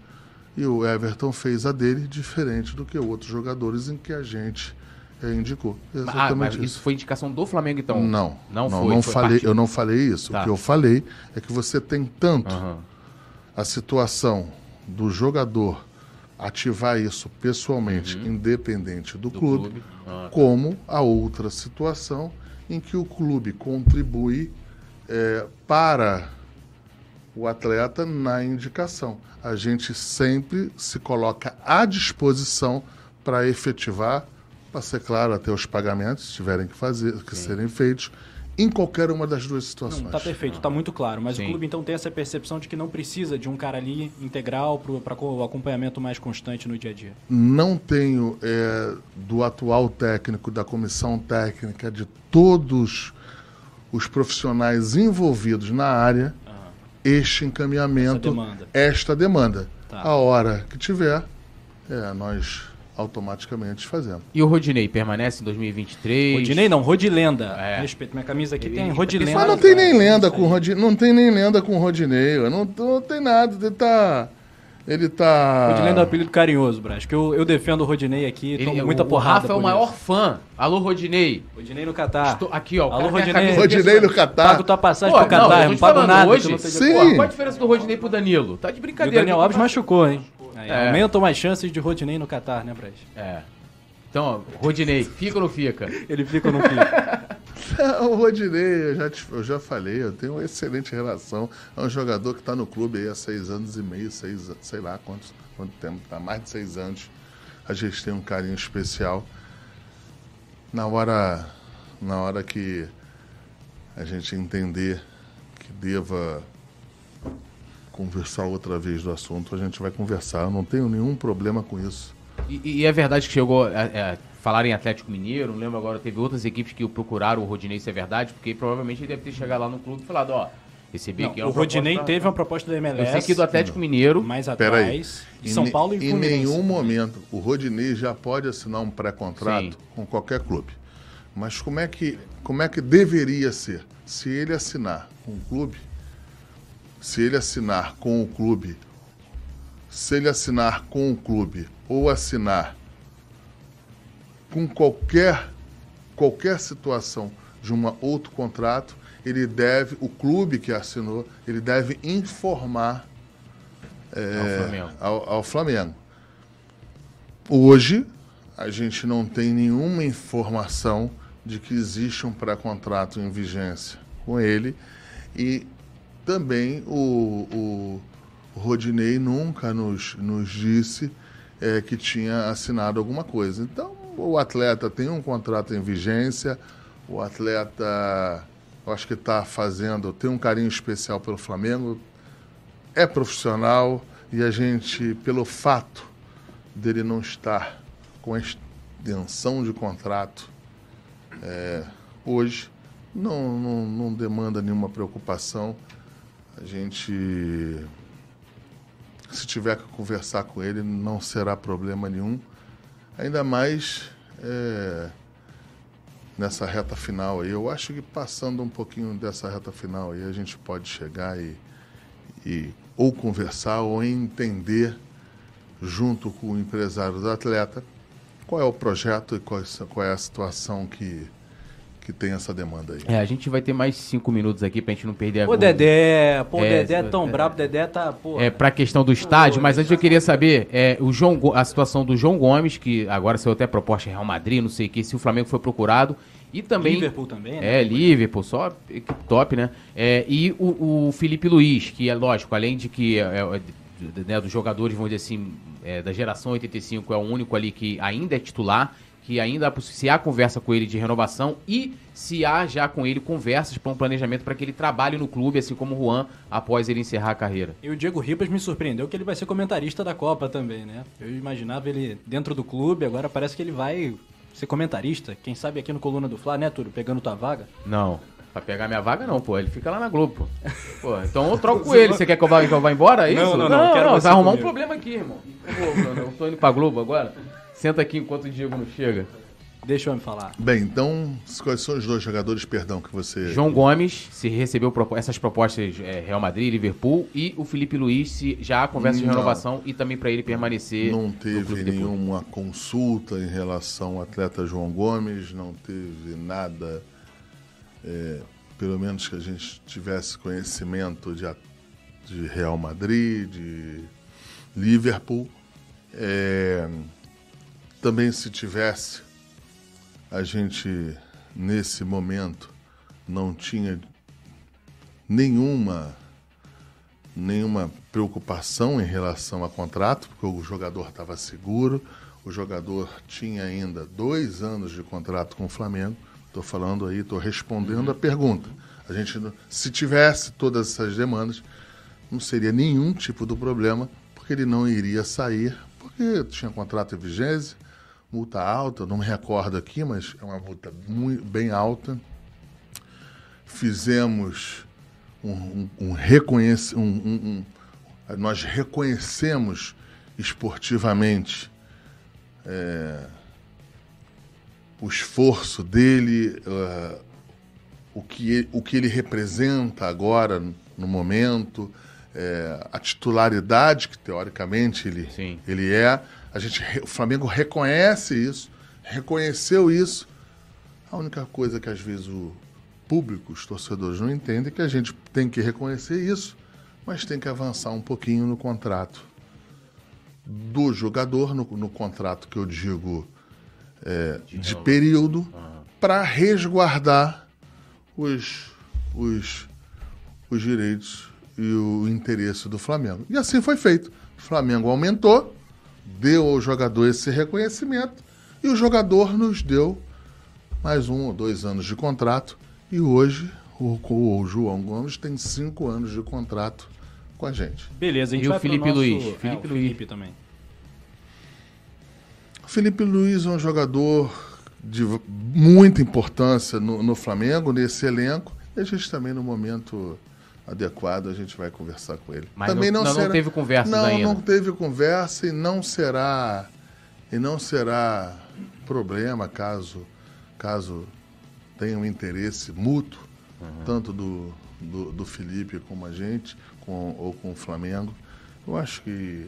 e o Everton fez a dele diferente do que outros jogadores em que a gente é, indicou. Exatamente ah, mas isso. isso foi indicação do Flamengo, então? Não, não, não, foi, não foi falei, eu não falei isso. Tá. O que eu falei é que você tem tanto uhum. a situação do jogador ativar isso pessoalmente, uhum. independente do, do clube, clube. Ah, tá. como a outra situação em que o clube contribui é, para o atleta na indicação. A gente sempre se coloca à disposição para efetivar, para ser claro, até os pagamentos, se tiverem que fazer, que Sim. serem feitos, em qualquer uma das duas situações. Está perfeito, está muito claro. Mas Sim. o clube então tem essa percepção de que não precisa de um cara ali integral para o acompanhamento mais constante no dia a dia. Não tenho é, do atual técnico, da comissão técnica, de todos os profissionais envolvidos na área, este encaminhamento, demanda. esta demanda. Tá. A hora que tiver, é, nós automaticamente fazemos. E o Rodinei permanece em 2023? Rodinei não, Rodilenda. É. Respeito, minha camisa aqui Ele, tem Rodilenda. Mas não tem nem lenda com Rodinei, não tem nem lenda com Rodinei, não, não tem nada, ele tá ele tá. Rodinei é um apelido carinhoso, Brás. Que eu, eu defendo o Rodinei aqui, ele, tomo muita o porrada. O Rafa é o maior isso. fã. Alô, Rodinei. Rodinei no Catar. Estou aqui, ó. Alô, Rodinei. Rodinei no Catar. Pago tua passagem Pô, pro Catar, não, não pago nada. Hoje, sim. Pô, qual a diferença do Rodinei pro Danilo? Tá de brincadeira. E o Daniel Alves machucou, hein? É. Aumentam mais chances de Rodinei no Catar, né, Brás? É. Então, Rodinei, fica ou não fica? Ele fica ou não fica? [laughs] o [laughs] Rodinei, eu já, te, eu já falei, eu tenho uma excelente relação. É um jogador que está no clube aí há seis anos e meio, seis, sei lá quantos, quanto tempo, há mais de seis anos. A gente tem um carinho especial. Na hora, na hora que a gente entender que deva conversar outra vez do assunto, a gente vai conversar. Eu não tenho nenhum problema com isso. E, e é verdade que chegou a, a falar em Atlético Mineiro, não lembro agora, teve outras equipes que procuraram o Rodinei, se é verdade, porque provavelmente ele deve ter chegado lá no clube e falado, ó, recebi aqui. o Rodinei pra... teve uma proposta do MLS. Eu sei que do Atlético Mineiro. Mais atrás. De São Paulo e Em nenhum momento o Rodinei já pode assinar um pré-contrato com qualquer clube. Mas como é, que, como é que deveria ser? Se ele assinar com o clube, se ele assinar com o clube, se ele assinar com o clube ou assinar com qualquer qualquer situação de um outro contrato, ele deve, o clube que assinou, ele deve informar é, ao, Flamengo. Ao, ao Flamengo. Hoje, a gente não tem nenhuma informação de que existe um pré-contrato em vigência com ele e também o, o Rodinei nunca nos, nos disse é, que tinha assinado alguma coisa. Então, o atleta tem um contrato em vigência, o atleta, eu acho que está fazendo, tem um carinho especial pelo Flamengo, é profissional e a gente, pelo fato dele não estar com a extensão de contrato é, hoje, não, não, não demanda nenhuma preocupação. A gente se tiver que conversar com ele, não será problema nenhum. Ainda mais é, nessa reta final aí. Eu acho que passando um pouquinho dessa reta final aí, a gente pode chegar e, e ou conversar ou entender junto com o empresário do atleta qual é o projeto e qual, qual é a situação que, que tem essa demanda aí. É, a gente vai ter mais cinco minutos aqui pra gente não perder a Pô, Dedé, pô, é, Dedé é tão é, brabo, Dedé tá, pô. É, pra questão do estádio, mas antes eu queria saber é, o João, a situação do João Gomes, que agora saiu até proposta Real Madrid, não sei o que, se o Flamengo foi procurado. E também. Liverpool também, né? É, Liverpool, só equipe top, né? É, e o, o, Felipe Luiz, que é lógico, além de que é, é né, dos jogadores, vamos dizer assim, é, da geração 85, é o único ali que ainda é titular que ainda se há conversa com ele de renovação e se há já com ele conversas para um planejamento para que ele trabalhe no clube, assim como o Juan, após ele encerrar a carreira. E o Diego Ribas me surpreendeu que ele vai ser comentarista da Copa também, né? Eu imaginava ele dentro do clube, agora parece que ele vai ser comentarista. Quem sabe aqui no Coluna do Fla, né, Túlio? Pegando tua vaga? Não. Pra pegar minha vaga, não, pô. Ele fica lá na Globo, pô. pô então eu troco com ele. Você quer que eu vá, que eu vá embora? É isso? Não, não, não. não, não vai arrumar comigo. um problema aqui, irmão. Eu tô indo pra Globo agora. Senta aqui enquanto o Diego não chega. Deixa eu me falar. Bem, então, quais são os dois jogadores, perdão, que você. João Gomes, se recebeu essas propostas é, Real Madrid, Liverpool, e o Felipe Luiz, se já há conversa de renovação e também para ele permanecer. Não teve nenhuma depois. consulta em relação ao atleta João Gomes, não teve nada, é, pelo menos que a gente tivesse conhecimento de, de Real Madrid, de Liverpool. É, também se tivesse a gente, nesse momento, não tinha nenhuma, nenhuma preocupação em relação a contrato, porque o jogador estava seguro, o jogador tinha ainda dois anos de contrato com o Flamengo. Estou falando aí, estou respondendo a pergunta. A gente, se tivesse todas essas demandas, não seria nenhum tipo de problema, porque ele não iria sair, porque tinha contrato em vigência, multa alta, não me recordo aqui, mas é uma multa muito, bem alta. Fizemos um, um, um reconhece, um, nós reconhecemos esportivamente é, o esforço dele, uh, o, que ele, o que ele representa agora no momento, é, a titularidade que teoricamente ele, ele é. A gente, o Flamengo reconhece isso, reconheceu isso. A única coisa que às vezes o público, os torcedores não entendem é que a gente tem que reconhecer isso, mas tem que avançar um pouquinho no contrato do jogador, no, no contrato que eu digo é, de, período, uhum. para resguardar os, os, os direitos e o interesse do Flamengo. E assim foi feito. O Flamengo aumentou, deu ao jogador esse reconhecimento e o jogador nos deu mais um ou dois anos de contrato. E hoje o, o João Gomes tem cinco anos de contrato com a gente. Beleza, a gente e vai o Felipe nosso... Luiz. É, Felipe, Luiz. Felipe também. Felipe Luiz é um jogador de muita importância no, no Flamengo, nesse elenco. E a gente também, no momento adequado, a gente vai conversar com ele. Mas também não, não, não, será... não teve conversa não, ainda. Não, teve conversa e não será e não será problema caso caso tenha um interesse mútuo, uhum. tanto do, do, do, Felipe como a gente, com, ou com o Flamengo. Eu acho que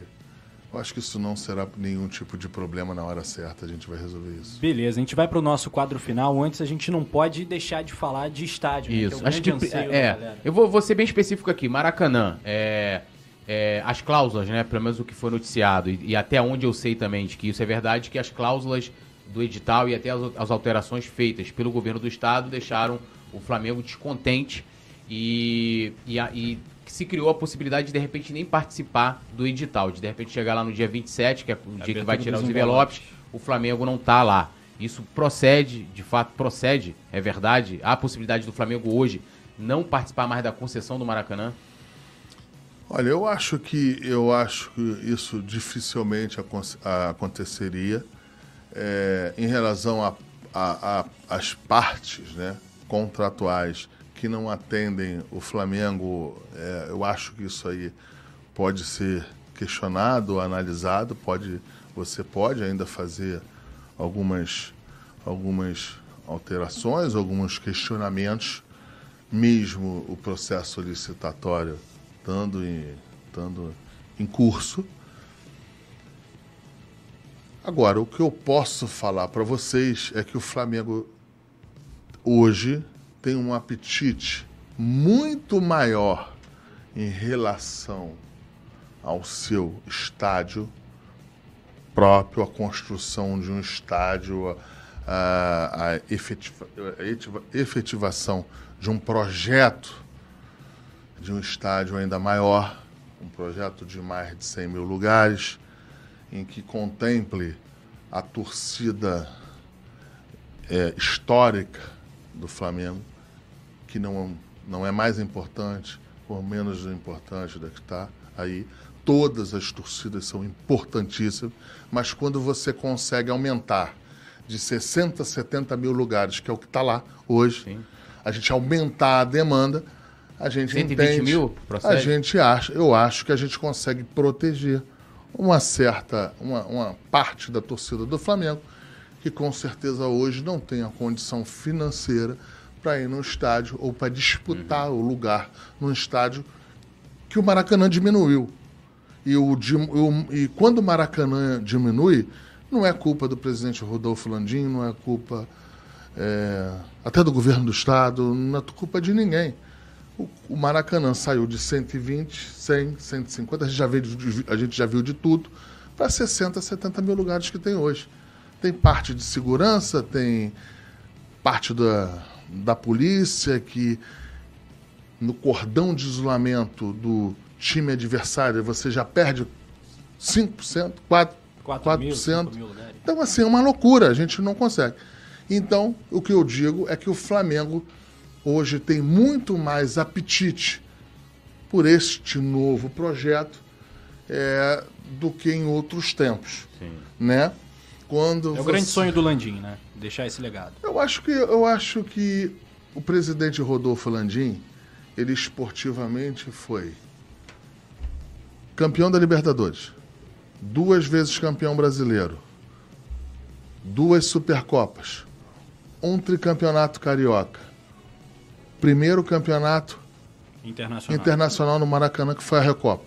eu acho que isso não será nenhum tipo de problema na hora certa, a gente vai resolver isso. Beleza, a gente vai para o nosso quadro final. Antes, a gente não pode deixar de falar de estádio. Isso, né? que é acho que é. Eu vou, vou ser bem específico aqui. Maracanã, é, é, as cláusulas, né? Pelo menos o que foi noticiado e, e, até onde eu sei também de que isso é verdade, que as cláusulas do edital e até as, as alterações feitas pelo governo do estado deixaram o Flamengo descontente e, e, e se criou a possibilidade de de repente nem participar do edital, de de repente chegar lá no dia 27, que é o dia que vai tirar os envelopes, o Flamengo não tá lá. Isso procede, de fato procede, é verdade? Há a possibilidade do Flamengo hoje não participar mais da concessão do Maracanã? Olha, eu acho que eu acho que isso dificilmente aconteceria é, em relação às partes né, contratuais que não atendem o Flamengo, é, eu acho que isso aí pode ser questionado, analisado, pode, você pode ainda fazer algumas, algumas alterações, alguns questionamentos, mesmo o processo licitatório estando em, estando em curso. Agora, o que eu posso falar para vocês é que o Flamengo hoje tem um apetite muito maior em relação ao seu estádio próprio, a construção de um estádio, a, a efetiva, efetivação de um projeto de um estádio ainda maior, um projeto de mais de 100 mil lugares, em que contemple a torcida é, histórica do Flamengo, que não, não é mais importante ou menos importante da que está aí. Todas as torcidas são importantíssimas, mas quando você consegue aumentar de 60 a 70 mil lugares, que é o que está lá hoje, Sim. a gente aumentar a demanda, a gente 120 entende, mil procede? A gente acha, eu acho que a gente consegue proteger uma certa, uma, uma parte da torcida do Flamengo, que com certeza hoje não tem a condição financeira para ir no estádio ou para disputar uhum. o lugar no estádio que o Maracanã diminuiu. E, o, e quando o Maracanã diminui, não é culpa do presidente Rodolfo Landim, não é culpa é, até do governo do estado, não é culpa de ninguém. O, o Maracanã saiu de 120, 100, 150, a gente já, viu, a gente já viu de tudo, para 60, 70 mil lugares que tem hoje. Tem parte de segurança, tem parte da, da polícia, que no cordão de isolamento do time adversário você já perde 5%, 4%. 4 mil, 4%. Mil então, assim, é uma loucura, a gente não consegue. Então, o que eu digo é que o Flamengo hoje tem muito mais apetite por este novo projeto é, do que em outros tempos. Sim. Né? Quando é o você... grande sonho do Landim, né? Deixar esse legado. Eu acho que, eu acho que o presidente Rodolfo Landim, ele esportivamente foi campeão da Libertadores, duas vezes campeão brasileiro, duas Supercopas, um tricampeonato carioca, primeiro campeonato internacional, internacional no Maracanã, que foi a Recopa.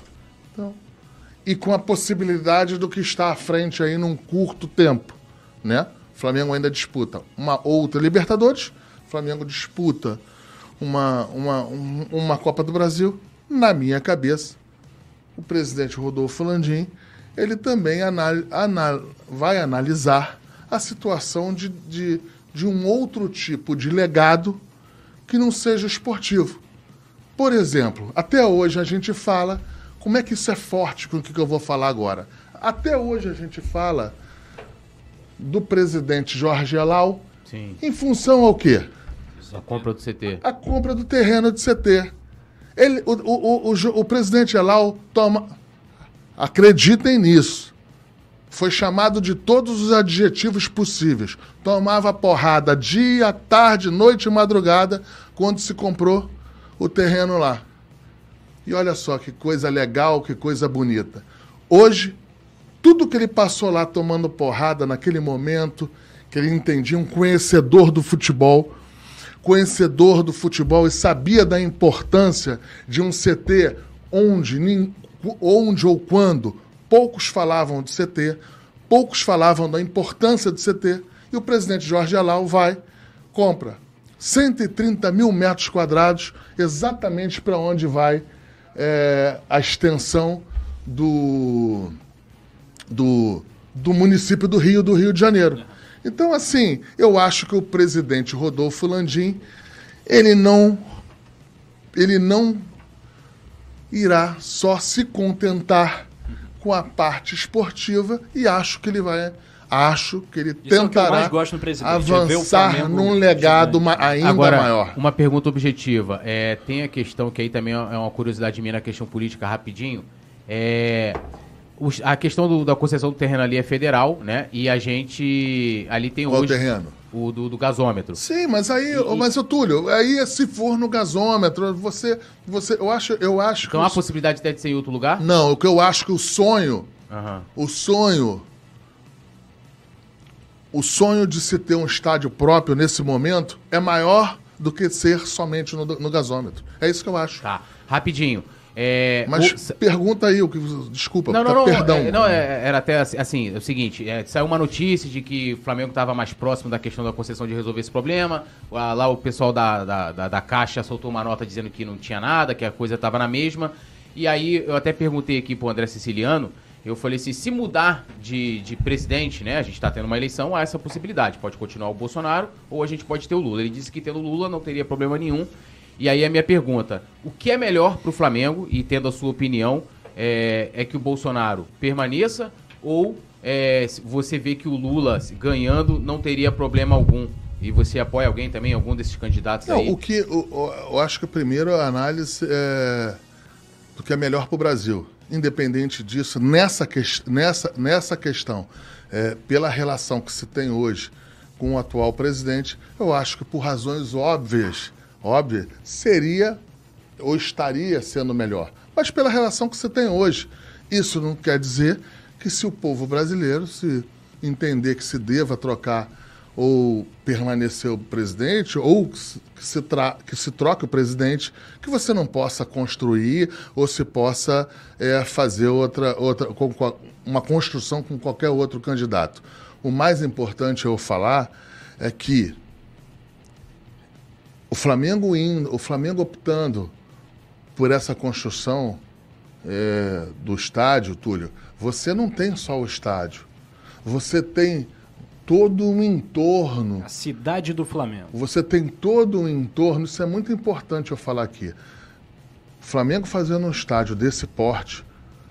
Então, e com a possibilidade do que está à frente aí num curto tempo, né? Flamengo ainda disputa uma outra Libertadores, Flamengo disputa uma, uma, um, uma Copa do Brasil. Na minha cabeça, o presidente Rodolfo Landim, ele também anal, anal, vai analisar a situação de, de, de um outro tipo de legado que não seja esportivo. Por exemplo, até hoje a gente fala, como é que isso é forte com o que eu vou falar agora? Até hoje a gente fala do presidente Jorge Elal Sim. em função ao quê? A compra do CT. A compra do terreno de CT. Ele, o, o, o, o, o presidente Elal toma. Acreditem nisso. Foi chamado de todos os adjetivos possíveis. Tomava porrada dia, tarde, noite e madrugada quando se comprou o terreno lá. E olha só que coisa legal, que coisa bonita. Hoje, tudo que ele passou lá tomando porrada naquele momento, que ele entendia um conhecedor do futebol, conhecedor do futebol e sabia da importância de um CT onde, onde ou quando poucos falavam de CT, poucos falavam da importância do CT, e o presidente Jorge Alau vai, compra 130 mil metros quadrados, exatamente para onde vai é, a extensão do, do, do município do Rio, do Rio de Janeiro. Então, assim, eu acho que o presidente Rodolfo Landim, ele não, ele não irá só se contentar com a parte esportiva e acho que ele vai acho que ele Isso tentará é que avançar num legado ainda Agora, maior. Uma pergunta objetiva. É, tem a questão que aí também é uma curiosidade minha na questão política, rapidinho. É, a questão do, da concessão do terreno ali é federal, né? E a gente ali tem Qual hoje... terreno? O do, do, gasômetro. Sim, mas aí, e, mas o Túlio, aí se for no gasômetro, você, você, eu acho, eu acho. Então há os... possibilidade de ser em outro lugar? Não, o que eu acho que o sonho, uhum. o sonho, o sonho de se ter um estádio próprio nesse momento é maior do que ser somente no, no gasômetro. É isso que eu acho. Tá, rapidinho. É, Mas o... pergunta aí o que. Desculpa, não, não, não, perdão. É, não, é, era até assim, assim é o seguinte: é, saiu uma notícia de que o Flamengo estava mais próximo da questão da concessão de resolver esse problema. Lá, lá o pessoal da, da, da, da, Caixa soltou uma nota dizendo que não tinha nada, que a coisa estava na mesma. E aí eu até perguntei aqui pro André Siciliano. Eu falei assim, se mudar de, de presidente, né? A gente está tendo uma eleição, há essa possibilidade. Pode continuar o Bolsonaro ou a gente pode ter o Lula. Ele disse que tendo o Lula não teria problema nenhum. E aí a minha pergunta: o que é melhor para o Flamengo, e tendo a sua opinião, é, é que o Bolsonaro permaneça ou é, você vê que o Lula ganhando não teria problema algum? E você apoia alguém também, algum desses candidatos não, aí? O que, eu, eu acho que primeiro a análise é do que é melhor para o Brasil. Independente disso, nessa, que, nessa, nessa questão, é, pela relação que se tem hoje com o atual presidente, eu acho que por razões óbvias óbvia, seria ou estaria sendo melhor. Mas pela relação que você tem hoje. Isso não quer dizer que se o povo brasileiro se entender que se deva trocar ou permanecer o presidente, ou que se, que se troque o presidente, que você não possa construir ou se possa é, fazer outra, outra uma construção com qualquer outro candidato. O mais importante eu falar é que o Flamengo indo, o Flamengo optando por essa construção é, do estádio, Túlio, você não tem só o estádio. Você tem todo um entorno. A cidade do Flamengo. Você tem todo um entorno, isso é muito importante eu falar aqui. O Flamengo fazendo um estádio desse porte,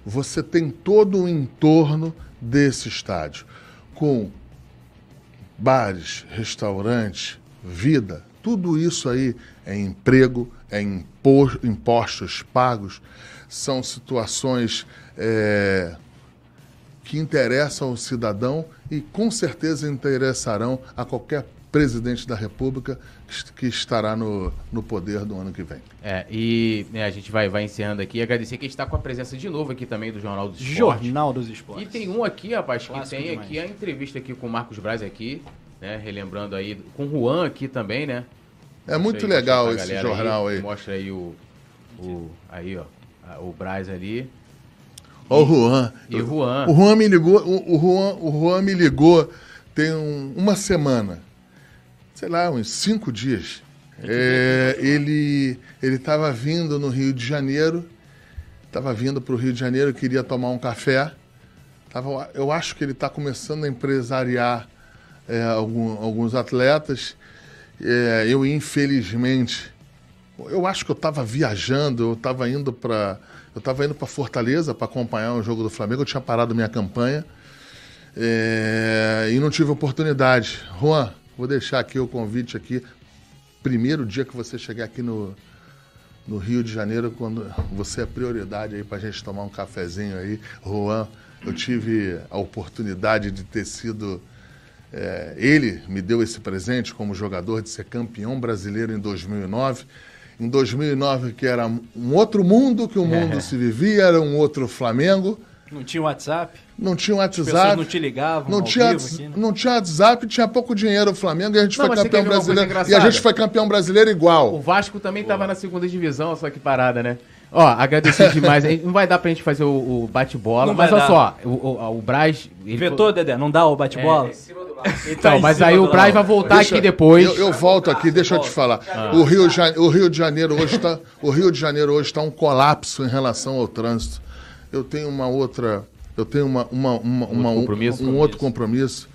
você tem todo o entorno desse estádio, com bares, restaurantes, vida, tudo isso aí é emprego, é impostos pagos, são situações é, que interessam ao cidadão e com certeza interessarão a qualquer presidente da República que estará no, no poder do ano que vem. É, e né, a gente vai, vai encerrando aqui. Agradecer que a gente está com a presença de novo aqui também do Jornal dos Esportes. Jornal dos Esportes. E tem um aqui, rapaz, que Clássico tem demais. aqui a entrevista aqui com o Marcos Braz aqui, né? Relembrando aí, com o Juan aqui também, né? É muito aí, legal esse jornal aí, aí. Mostra aí o, o. Aí, ó. O Braz ali. Ó, o Juan. E o Juan. O Juan me ligou. O, o, Juan, o Juan me ligou tem um, uma semana sei lá, uns cinco dias. É, ele estava vindo no Rio de Janeiro, estava vindo para o Rio de Janeiro, queria tomar um café. Tava, eu acho que ele está começando a empresariar é, algum, alguns atletas. É, eu, infelizmente, eu acho que eu estava viajando, eu estava indo para eu estava indo para Fortaleza para acompanhar um jogo do Flamengo. Eu tinha parado minha campanha é, e não tive oportunidade. Juan, Vou deixar aqui o convite aqui. Primeiro dia que você chegar aqui no, no Rio de Janeiro, quando você é prioridade aí para a gente tomar um cafezinho aí. Juan, eu tive a oportunidade de ter sido. É, ele me deu esse presente como jogador de ser campeão brasileiro em 2009. Em 2009, que era um outro mundo, que o mundo é. se vivia, era um outro Flamengo. Não tinha WhatsApp? Não tinha WhatsApp. As pessoas não te ligavam. Não, tinha, aqui, né? não tinha WhatsApp, tinha pouco dinheiro o Flamengo e a gente não, foi campeão brasileiro. E a gente foi campeão brasileiro igual. O Vasco também estava na segunda divisão, só que parada, né? Ó, agradecer demais. Não vai dar pra gente fazer o, o bate-bola, mas olha só, o, o, o Braz. Ele Vetou, Dedé, não dá o bate-bola? É, então, tá mas aí o Braz vai voltar deixa, aqui depois. Eu, eu volto aqui, deixa eu te falar. Ah. O, Rio, o Rio de Janeiro hoje está. O Rio de Janeiro hoje está um colapso em relação ao trânsito. Eu tenho uma outra eu tenho uma, uma, uma, um, uma, compromisso, um, um outro compromisso,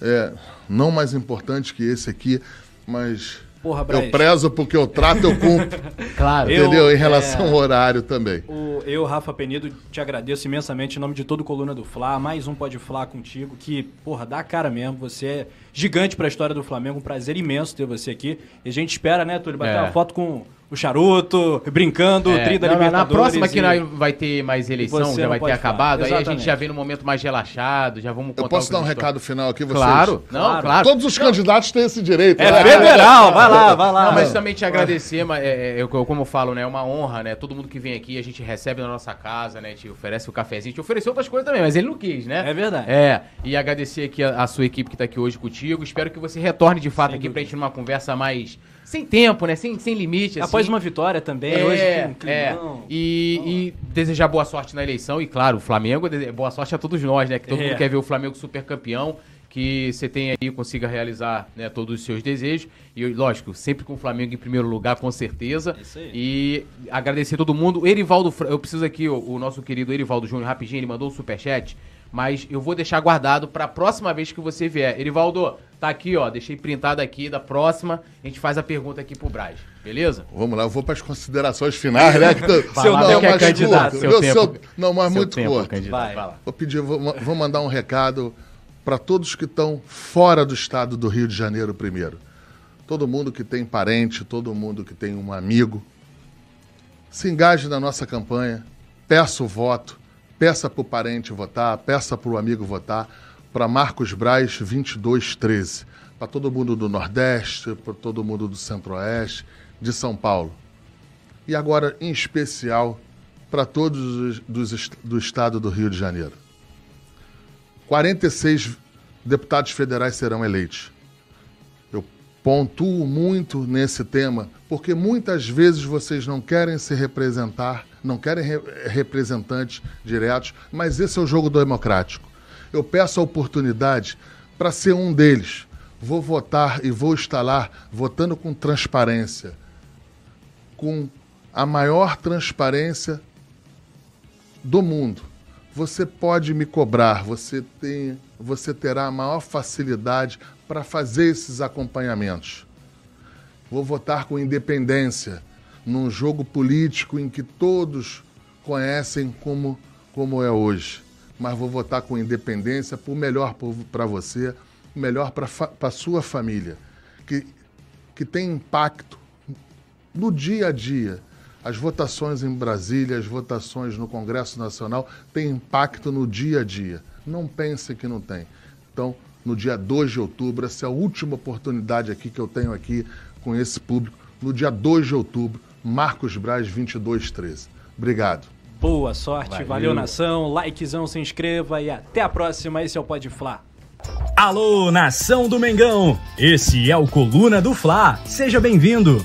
é, não mais importante que esse aqui, mas Porra, eu prezo porque eu trato, eu cumpro. [laughs] claro. Entendeu? Eu, em relação é, ao horário também. O, eu, Rafa Penido, te agradeço imensamente em nome de todo o Coluna do Fla. Mais um Pode Fla contigo, que, porra, dá cara mesmo. Você é gigante para a história do Flamengo. Um prazer imenso ter você aqui. E a gente espera, né, Túlio, bater é. uma foto com o charuto, brincando, é, tri da não, Na próxima que e... vai ter mais eleição, já vai ter acabado, aí a gente já vem no momento mais relaxado, já vamos Eu posso dar um recado final aqui, vocês? Claro, não, claro. Todos os candidatos têm esse direito. É né? federal, vai lá, vai lá. Não, mas também te agradecer, mas, é, é, eu, como eu falo, né, é uma honra, né, todo mundo que vem aqui, a gente recebe na nossa casa, né, te oferece o cafezinho, te ofereceu outras coisas também, mas ele não quis, né? É verdade. É, e agradecer aqui a, a sua equipe que tá aqui hoje contigo, espero que você retorne de fato Sem aqui dúvida. pra gente numa conversa mais sem tempo, né? Sem, sem limite. Assim. Após uma vitória também, é, hoje um é. E, e, desejar boa sorte na eleição. E claro, o Flamengo, boa sorte a todos nós, né? Que todo é. mundo quer ver o Flamengo super campeão. Que você tenha aí, consiga realizar né, todos os seus desejos. E, lógico, sempre com o Flamengo em primeiro lugar, com certeza. Isso aí. E agradecer a todo mundo. Erivaldo, eu preciso aqui, o, o nosso querido Erivaldo Júnior, rapidinho, ele mandou um superchat mas eu vou deixar guardado para a próxima vez que você vier. Erivaldo, tá aqui, ó, deixei printado aqui da próxima, a gente faz a pergunta aqui pro Braz, beleza? Vamos lá, eu vou para as considerações finais, né? [laughs] Que tô, seu não, que é candidato, seu tempo, seu, não, mas seu muito tempo, curto. Vai. vai vou pedir, vou, vou mandar um recado para todos que estão fora do estado do Rio de Janeiro primeiro. Todo mundo que tem parente, todo mundo que tem um amigo, se engaje na nossa campanha, peça o voto, Peça para o parente votar, peça para o amigo votar, para Marcos Braz 2213. Para todo mundo do Nordeste, para todo mundo do Centro-Oeste, de São Paulo. E agora, em especial, para todos os do estado do Rio de Janeiro. 46 deputados federais serão eleitos. Eu pontuo muito nesse tema, porque muitas vezes vocês não querem se representar não querem re representantes diretos, mas esse é o jogo democrático. Eu peço a oportunidade para ser um deles. Vou votar e vou lá votando com transparência, com a maior transparência do mundo. Você pode me cobrar, você, tem, você terá a maior facilidade para fazer esses acompanhamentos. Vou votar com independência num jogo político em que todos conhecem como, como é hoje. Mas vou votar com independência por melhor para você, melhor para a sua família, que, que tem impacto no dia a dia. As votações em Brasília, as votações no Congresso Nacional têm impacto no dia a dia. Não pense que não tem. Então, no dia 2 de outubro. Essa é a última oportunidade aqui que eu tenho aqui com esse público. No dia 2 de outubro, Marcos Braz 2213. Obrigado. Boa sorte, valeu, valeu nação, likezão, se inscreva e até a próxima. Esse é o Pode Fla. Alô, nação do Mengão! Esse é o Coluna do Fla. Seja bem-vindo.